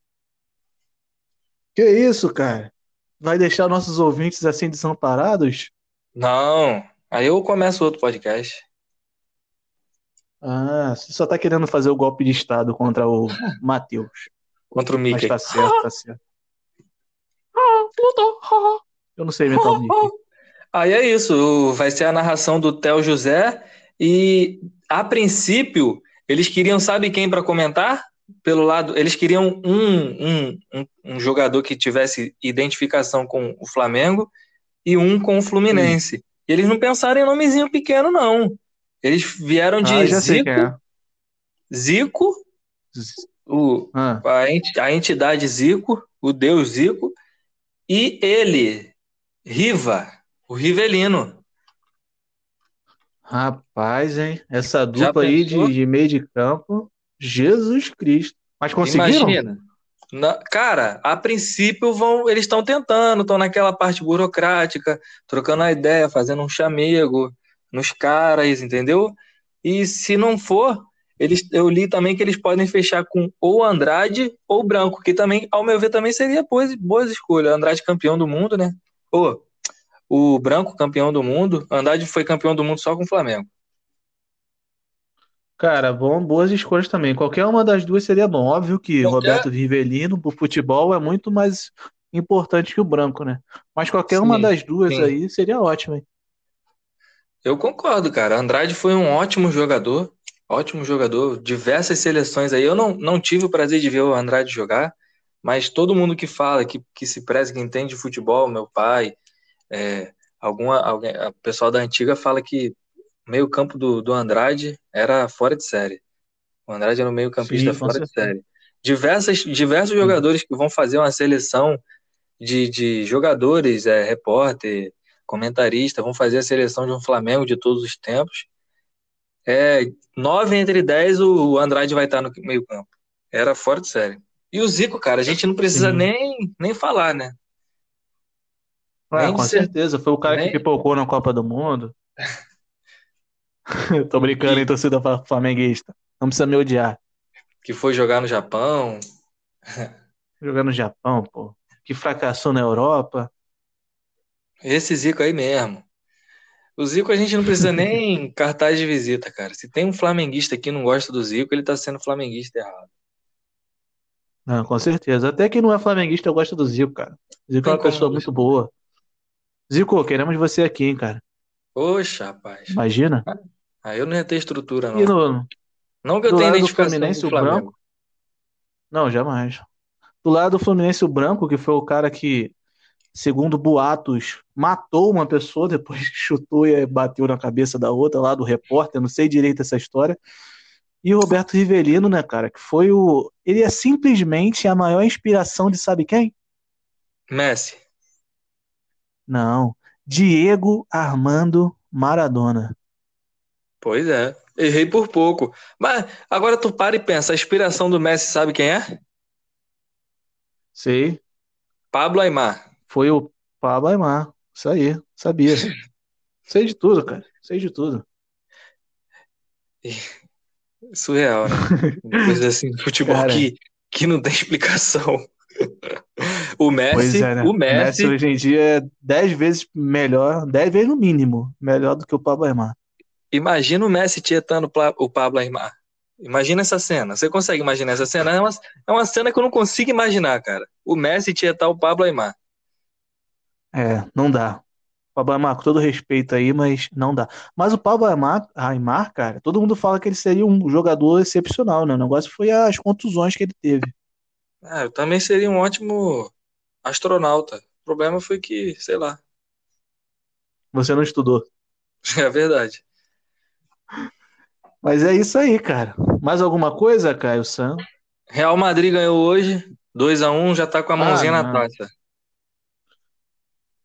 Que isso, cara? Vai deixar nossos ouvintes assim desamparados? Não, aí eu começo outro podcast. Ah, você só tá querendo fazer o golpe de Estado contra o Matheus. Contra o Mas Mickey. tá certo, tá certo. Eu não sei inventar o Mickey. Aí é isso, vai ser a narração do Theo José e a princípio eles queriam sabe quem para comentar? Pelo lado, eles queriam um, um, um, um jogador que tivesse identificação com o Flamengo e um com o Fluminense. E eles não pensaram em nomezinho pequeno não. Eles vieram de Ah, sei Zico, é. Zico, o, Ah, a, enti- a entidade Zico, o deus Zico, e ele, Riva, o Rivelino. rapaz, hein? Essa dupla aí de, de meio de campo. Jesus Cristo. Mas conseguiram? Imagina. Na- cara, a princípio vão, eles estão tentando, estão naquela parte burocrática, trocando a ideia, fazendo um chamego nos caras, entendeu? E se não for, eles, eu li também que eles podem fechar com ou Andrade ou Branco, que também, ao meu ver, também seria boas, boas escolhas. Andrade campeão do mundo, né? Ô, o Branco campeão do mundo, Andrade foi campeão do mundo só com o Flamengo. Cara, bom, boas escolhas também. Qualquer uma das duas seria bom. Óbvio que Qualquer- Roberto Rivelino pro futebol é muito mais importante que o Branco, né? Mas qualquer uma Sim, das duas sim. aí seria ótimo, hein? Eu concordo, cara. Andrade foi um ótimo jogador, ótimo jogador, diversas seleções aí. Eu não, não tive o prazer de ver o Andrade jogar, mas todo mundo que fala, que, que se preza, que entende futebol, meu pai, é, alguma, alguém, o pessoal da antiga fala que meio campo do, do Andrade era fora de série. O Andrade era um meio campista Sim, fora de certeza. série. Diversas, diversos jogadores que vão fazer uma seleção de, de jogadores, é, repórter, comentarista, vão fazer a seleção de um Flamengo de todos os tempos. É, nove entre dez o Andrade vai estar no meio campo. Era fora de série. E o Zico, cara, a gente não precisa Sim. nem, nem falar, né? Ah, Nem com de certeza. Foi o cara nem- que pipocou na Copa do Mundo. Tô brincando, hein, torcida fla- flamenguista. Não precisa me odiar. Que foi jogar no Japão. Jogar no Japão, pô. Que fracassou na Europa. Esse Zico aí mesmo. O Zico a gente não precisa nem cartaz de visita, cara. Se tem um flamenguista que não gosta do Zico, ele tá sendo flamenguista errado. Não, com certeza. Até quem não é flamenguista gosta do Zico, cara. Zico Tem é uma pessoa não muito boa. Zico, queremos você aqui, hein, cara. Poxa, rapaz. Imagina. Aí eu não ia ter estrutura, não. E no, Não que eu tenha identificação Fluminense, o o Branco? Flamengo. Não, jamais. Do lado do Fluminense, o Branco, que foi o cara que, segundo boatos, matou uma pessoa, depois chutou e bateu na cabeça da outra, lá do repórter, não sei direito essa história. E o Roberto Rivelino, né, cara, que foi o. Ele é simplesmente a maior inspiração de sabe quem? Messi. Não. Diego Armando Maradona. Pois é. Errei por pouco. Mas agora tu para e pensa, a inspiração do Messi sabe quem é? Sei. Pablo Aimar. Foi o Pablo Aimar. Isso aí, sabia. Sei de tudo, cara. Sei de tudo. Surreal, né? Coisa assim, futebol Cara. que, que não tem explicação. O Messi, é, né? o Messi, hoje em dia é 10 vezes melhor, 10 vezes no mínimo, melhor do que o Pablo Aimar. Imagina o Messi tietando o Pablo Aimar. Imagina essa cena. Você consegue imaginar essa cena? É uma, é uma cena que eu não consigo imaginar, cara. O Messi tietar o Pablo Aimar. É, não dá. Pablo Aimar, com todo respeito aí, mas não dá. Mas o Pablo Aimar, Aimar, cara, todo mundo fala que ele seria um jogador excepcional, né? O negócio foi as contusões que ele teve. Ah, eu também seria um ótimo astronauta. O problema foi que, sei lá, Você não estudou. é verdade. Mas é isso aí, cara. Mais alguma coisa, Caio Sam? Real Madrid ganhou hoje, 2 a 1 já tá com a mãozinha Ah, na taça.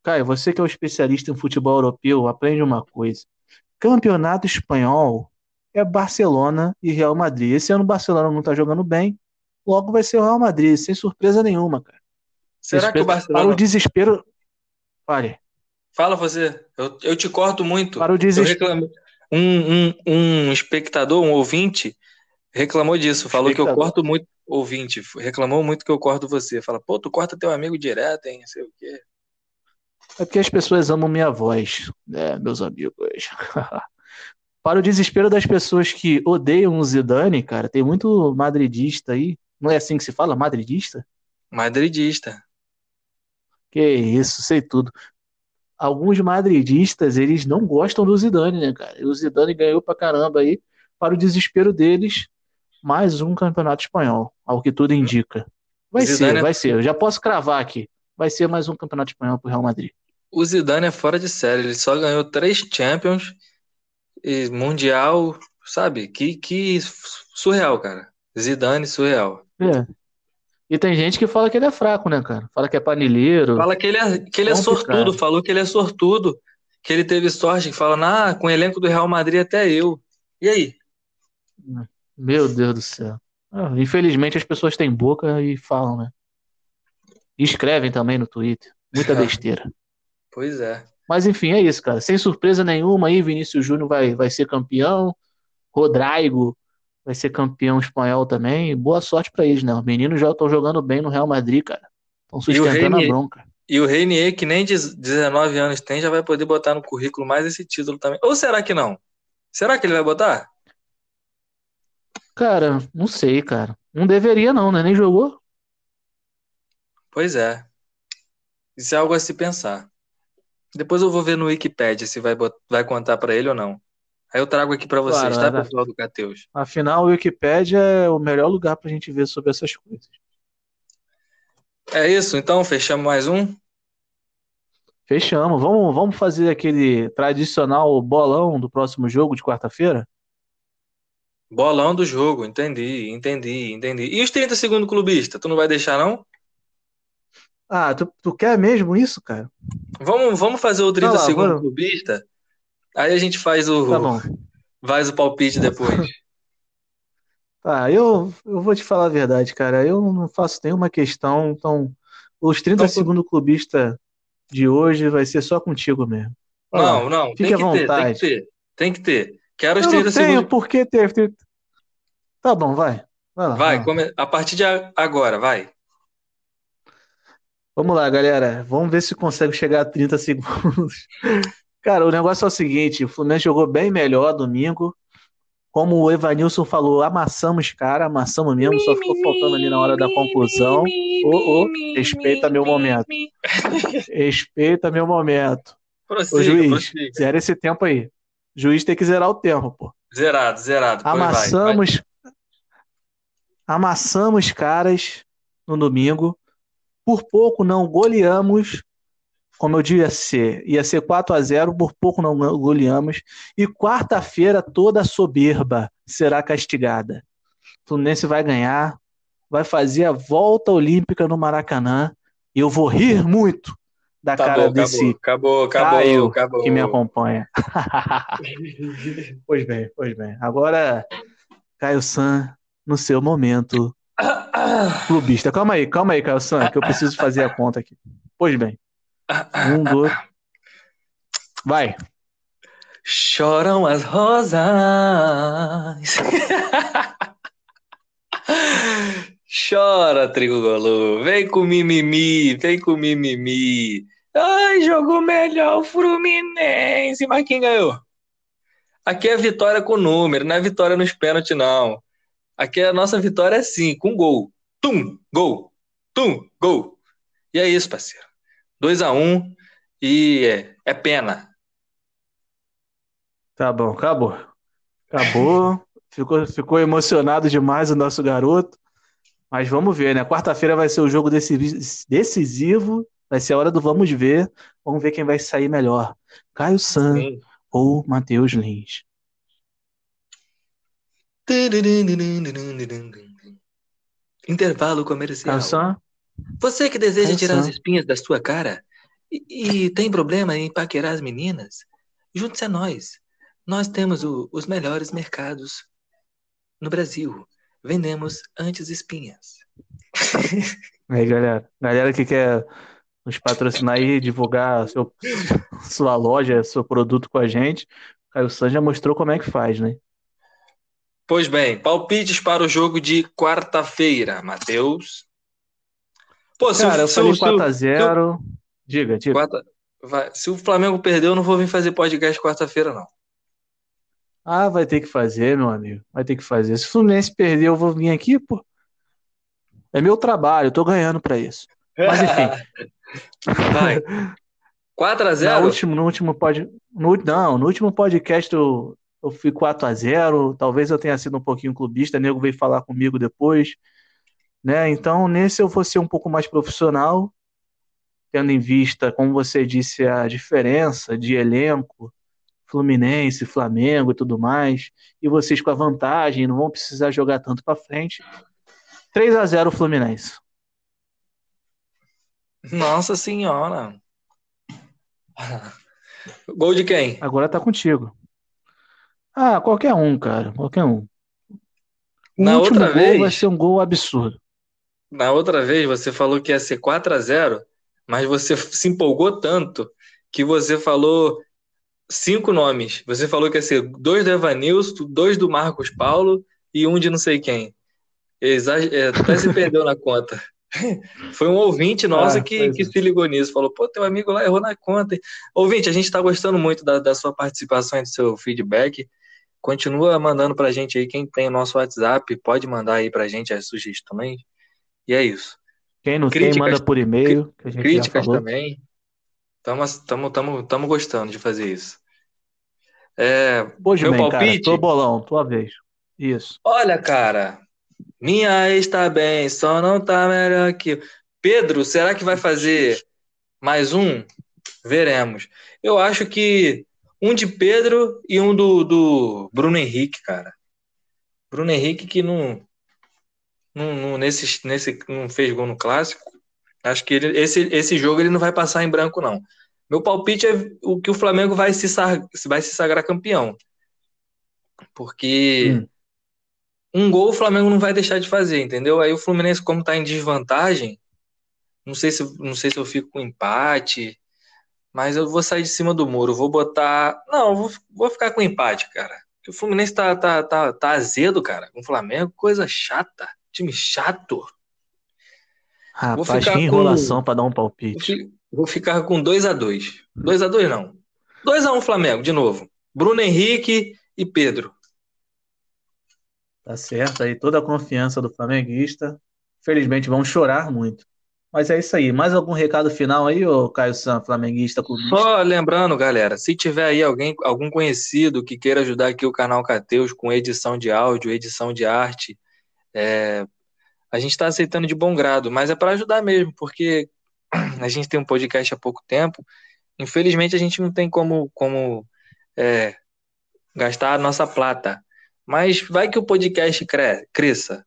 Caio, você que é um especialista em futebol europeu, aprende uma coisa. Campeonato espanhol é Barcelona e Real Madrid. Esse ano o Barcelona não tá jogando bem, logo vai ser o Real Madrid, sem surpresa nenhuma, cara. Será que o Para o Barcelona. desespero. Pare. Fala você, eu, eu te corto muito. Para o Eu desespero. reclamei. Um, um, um espectador, um ouvinte, reclamou disso. Falou que eu corto muito. Ouvinte, reclamou muito que eu corto você. Fala, pô, tu corta teu amigo direto, hein? Não sei o quê. É porque as pessoas amam minha voz, né, meus amigos. Para o desespero das pessoas que odeiam o Zidane, cara, tem muito madridista aí. Não é assim que se fala? Madridista? Madridista. Que isso, sei tudo. Alguns madridistas, eles não gostam do Zidane, né, cara? E o Zidane ganhou pra caramba aí. Para o desespero deles, mais um campeonato espanhol, ao que tudo indica. Vai ser, é- vai ser. Eu já posso cravar aqui. Vai ser mais um campeonato espanhol pro Real Madrid. O Zidane é fora de série. Ele só ganhou três Champions e Mundial, sabe? Que, que surreal, cara. Zidane surreal. É. E tem gente que fala que ele é fraco, né, cara? Fala que é panilheiro. Fala que ele é, que ele é sortudo. Falou que ele é sortudo. Que ele teve sorte. Que fala, ah, com o elenco do Real Madrid até eu. E aí? Meu Deus do céu. Ah, infelizmente as pessoas têm boca e falam, né? E escrevem também no Twitter. Muita besteira. Pois é. Mas enfim, é isso, cara. Sem surpresa nenhuma aí, Vinícius Júnior vai, vai ser campeão. Rodrigo vai ser campeão espanhol também. Boa sorte pra eles, né? Os meninos já estão jogando bem no Real Madrid, cara. Estão sustentando a bronca. E o Reinier, que nem 19 anos tem, já vai poder botar no currículo mais esse título também. Ou será que não? Será que ele vai botar? Cara, não sei, cara. Não deveria, não, né? Nem jogou. Pois é. Isso é algo a se pensar. Depois eu vou ver no Wikipedia se vai, vai contar pra ele ou não. Aí eu trago aqui pra vocês, Claro, tá, pessoal do Cateus? Afinal, o Wikipedia é o melhor lugar pra gente ver sobre essas coisas. É isso, então fechamos mais um. Fechamos. Vamos, vamos fazer aquele tradicional bolão do próximo jogo de quarta-feira? Bolão do jogo, entendi, entendi, entendi. E os 30 segundos clubista, tu não vai deixar, não? Ah, tu, tu quer mesmo isso, cara? Vamos, vamos fazer o 30 Tá lá, segundos bora. clubista? Aí a gente faz o, Tá bom. faz o palpite depois. Tá, eu, eu vou te falar a verdade, cara. Eu não faço nenhuma questão. Então, os 30 Então, segundos clubista de hoje vai ser só contigo mesmo. Vai lá. Não, não, Fique tem à que ter, tem que vontade. ter, tem que ter. Quero os Eu 30 não tenho segundos. por que ter. ter- Tá bom, vai. Vai lá. Vai, lá. come- a partir de agora, vai. Vamos lá, galera. Vamos ver se consegue chegar a 30 segundos. Cara, o negócio é o seguinte: o Fluminense jogou bem melhor domingo. Como o Evanilson falou, amassamos, cara, amassamos mesmo, só ficou faltando ali na hora da conclusão. Ô, ô, respeita meu momento. Respeita meu momento. Ô, Prossiga, juiz, prossiga. zera esse tempo aí. O juiz tem que zerar o tempo, pô. Zerado, zerado. Pois vai, vai. Amassamos, amassamos caras no domingo. Por pouco não goleamos. Como eu disse, ia ser, ia ser 4 a 0 por pouco não goleamos. E quarta-feira toda a soberba será castigada. O Fluminense vai ganhar, vai fazer a volta olímpica no Maracanã. E eu vou rir muito da cara Acabou, desse acabou, acabou, Caio acabou, acabou. que me acompanha. pois bem, pois bem. Agora, Caio San, no seu momento clubista. Calma aí, calma aí, Caio San, que eu preciso fazer a conta aqui. Pois bem. Um, dois. Vai. Choram as rosas. Chora, Trigolo. Vem com mimimi, vem com mimimi. Ai, jogou melhor o Fluminense. Mas quem ganhou? Aqui é vitória com número, não é vitória nos pênaltis, não. Aqui a nossa vitória é sim, com gol. Tum, gol. Tum, gol. E é isso, parceiro. 2 a 1 um, e é, é pena. Tá bom, acabou. Acabou. Ficou, ficou emocionado demais o nosso garoto. Mas vamos ver, né? Quarta-feira vai ser o jogo decisi- decisivo. Vai ser a hora do vamos ver. Vamos ver quem vai sair melhor. Caio San Sim. ou Matheus Lins. Intervalo comercial. Caio San, Você que deseja tirar as espinhas da sua cara e, e tem problema em paquerar as meninas, junte-se a nós. Nós temos o- os melhores mercados no Brasil. Vendemos antes espinhas. Aí, galera. Galera que quer nos patrocinar e divulgar seu, sua loja, seu produto com a gente, Caio San já mostrou como é que faz, né? Pois bem, palpites para o jogo de quarta-feira, Matheus. Pô, o- Cara, eu o- falei se o- 4x0. Diga, diga. quarta- vai- se o Flamengo perdeu, eu não vou vir fazer podcast quarta-feira, não. Ah, vai ter que fazer, meu amigo. Vai ter que fazer. Se o Fluminense perder, eu vou vir aqui, pô. É meu trabalho, eu tô ganhando pra isso. Mas enfim, Vai. 4 a no 0 último, no último pod... no, não, no último podcast eu, eu fui 4 a 0 Talvez eu tenha sido um pouquinho clubista, nego veio falar comigo depois. Né? Então, nesse eu vou ser um pouco mais profissional, tendo em vista, como você disse, a diferença de elenco, Fluminense, Flamengo e tudo mais, e vocês com a vantagem, não vão precisar jogar tanto pra frente. 3 a 0 Fluminense. Nossa senhora. Gol de quem? Agora tá contigo. Ah, qualquer um, cara, qualquer um. O Na último outra gol vez- vai ser um gol absurdo. Na outra vez você falou que ia ser 4 a 0 mas você se empolgou tanto que você falou cinco nomes. Você falou que ia ser dois do Evanilson, dois do Marcos Paulo e um de não sei quem. Exa- é, até se perdeu na conta. Foi um ouvinte nosso Ah, que, que é. se ligou nisso. Falou, pô, teu amigo lá errou na conta. Ouvinte, a gente está gostando muito da, da sua participação e do seu feedback. Continua mandando pra gente aí. Quem tem o nosso WhatsApp, pode mandar aí pra gente as sugestões. E é isso. Quem não Críticas- tem, manda por e-mail, Críticas também. Estamos gostando de fazer isso. É, Pois Meu bem, cara, palpite? tô bolão, tua vez. Isso. olha, cara, minha ex tá bem, só não tá melhor que. Pedro, será que vai fazer mais um? Veremos. Eu acho que um de Pedro e um do, do Bruno Henrique, cara. Bruno Henrique que não, não, não, nesse, nesse, não fez gol no clássico. Acho que ele, esse, esse jogo ele não vai passar em branco, não. Meu palpite é o que o Flamengo vai se, vai se sagrar campeão. Porque hum. um gol o Flamengo não vai deixar de fazer, entendeu? Aí o Fluminense, como está em desvantagem, não sei se, não sei se eu fico com empate, mas eu vou sair de cima do muro. Vou botar. Não, vou, vou ficar com empate, cara. Porque o Fluminense tá, tá, tá, tá azedo, cara. Com o Flamengo, coisa chata. Time chato. Rapaz, que enrolação com... para dar um palpite. Vou ficar com 2 a 2 2 a 2 não. 2 a 1 Flamengo, de novo. Bruno Henrique e Pedro. Tá certo aí, toda a confiança do flamenguista. Felizmente vão chorar muito. Mas é isso aí. Mais algum recado final aí, ô Caio San, flamenguista, clubista? Só lembrando, galera, se tiver aí alguém, algum conhecido que queira ajudar aqui o canal Cateus com edição de áudio, edição de arte, é, a gente está aceitando de bom grado, mas é para ajudar mesmo, porque a gente tem um podcast há pouco tempo. Infelizmente a gente não tem como, como é, gastar a nossa plata. Mas vai que o podcast cresça.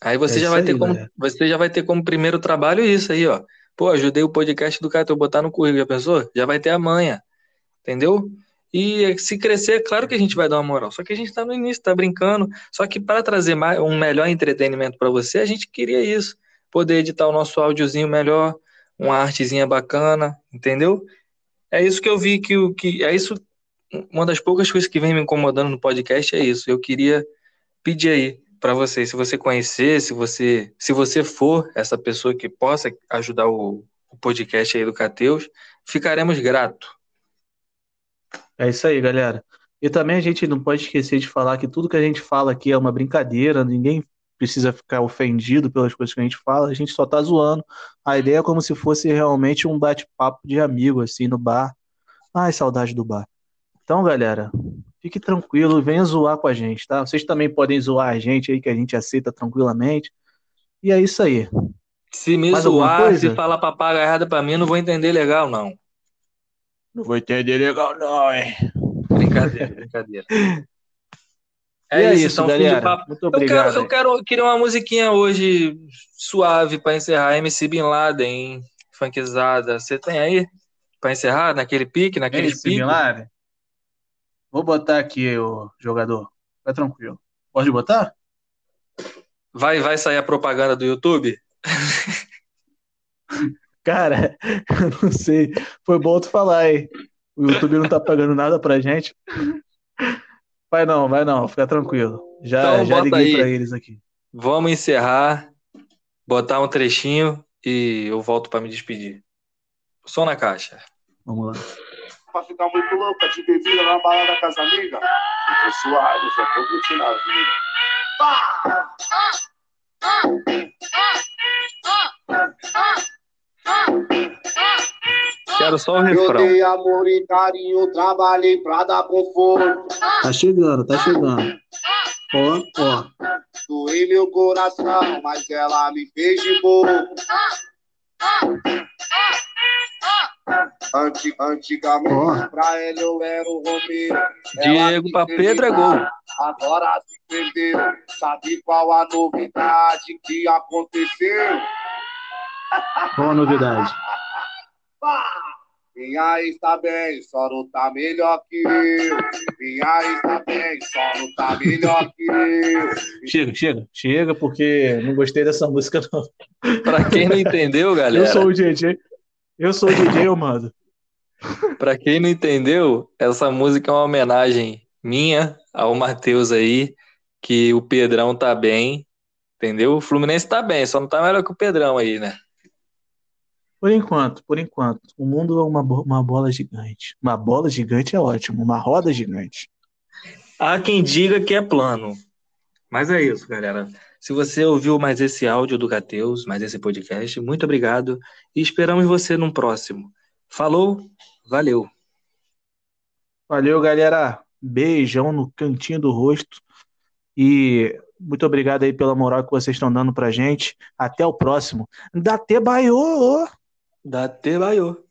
Aí você é já vai aí, ter como, você já vai ter como primeiro trabalho isso aí, ó. Pô, ajudei o podcast do cara, eu botar no currículo, já pensou? Já vai ter amanhã. Entendeu? E se crescer, claro que a gente vai dar uma moral. Só que a gente está no início, está brincando. Só que para trazer mais, um melhor entretenimento para você, a gente queria isso. Poder editar o nosso áudiozinho melhor, uma artezinha bacana, entendeu? É isso que eu vi que o que é isso. Uma das poucas coisas que vem me incomodando no podcast é isso. Eu queria pedir aí para você, se você conhecer, se você, se você for essa pessoa que possa ajudar o, o podcast aí do Cateus, ficaremos gratos. É isso aí, galera. E também a gente não pode esquecer de falar que tudo que a gente fala aqui é uma brincadeira, ninguém precisa ficar ofendido pelas coisas que a gente fala, a gente só tá zoando. A ideia é como se fosse realmente um bate-papo de amigo, assim, no bar. Ai, saudade do bar. Então, galera, Fique tranquilo, venha zoar com a gente, tá? Vocês também podem zoar a gente aí, que a gente aceita tranquilamente. E é isso aí. Se me Mais zoar, se falar papagaiada pra mim, não vou entender legal, não. Não vou entender legal, não, hein? Brincadeira, brincadeira. É, é isso, então, galera. Muito obrigado. Eu quero, eu quero eu queria uma musiquinha hoje suave para encerrar. MC Bin Laden, funkizada. Você tem aí? Para encerrar, naquele pique, naquele MC pique? Bin Laden? Vou botar aqui o jogador. Fica tranquilo. Pode botar? Vai, vai sair a propaganda do YouTube? Cara, eu não sei. Foi bom tu falar, hein? O YouTube não tá pagando nada pra gente. Vai não, vai não, fica tranquilo. Já, então, já liguei aí. pra eles aqui. Vamos encerrar, botar um trechinho e eu volto para me despedir. Som na caixa. Vamos lá pra ficar muito louca de bebida na balada com as amigas. Eu tô suave, só tô curtindo a vida. Quero só o refrão. Eu dei amor e carinho, trabalhei pra dar conforto. Tá chegando, tá chegando. Ó, ó. Doei meu coração, mas ela me fez de boa. Antig, antigamente, oh. pra ele eu era o Romero. Diego pra Pedro é gol. Agora se perdeu. Sabe qual a novidade que aconteceu? Qual a novidade? Minha está bem, só não tá melhor que eu. Minha está bem, só não tá melhor que eu. Chega, chega, chega, porque não gostei dessa música, não. Pra quem não entendeu, galera. Eu sou o DJ. Eu sou o DJ, eu mando. Pra quem não entendeu, essa música é uma homenagem minha ao Matheus aí, que o Pedrão tá bem, entendeu? O Fluminense tá bem, só não tá melhor que o Pedrão aí, né? Por enquanto, por enquanto. O mundo é uma, uma bola gigante. Uma bola gigante é ótimo, uma roda gigante. Há quem diga que é plano. Mas é isso, galera. Se você ouviu mais esse áudio do Cateus, mais esse podcast, muito obrigado e esperamos você num próximo. Falou, valeu. Valeu, galera. Beijão no cantinho do rosto. E Muito obrigado aí pela moral que vocês estão dando pra gente. Até o próximo. Date baiô! Date baiô!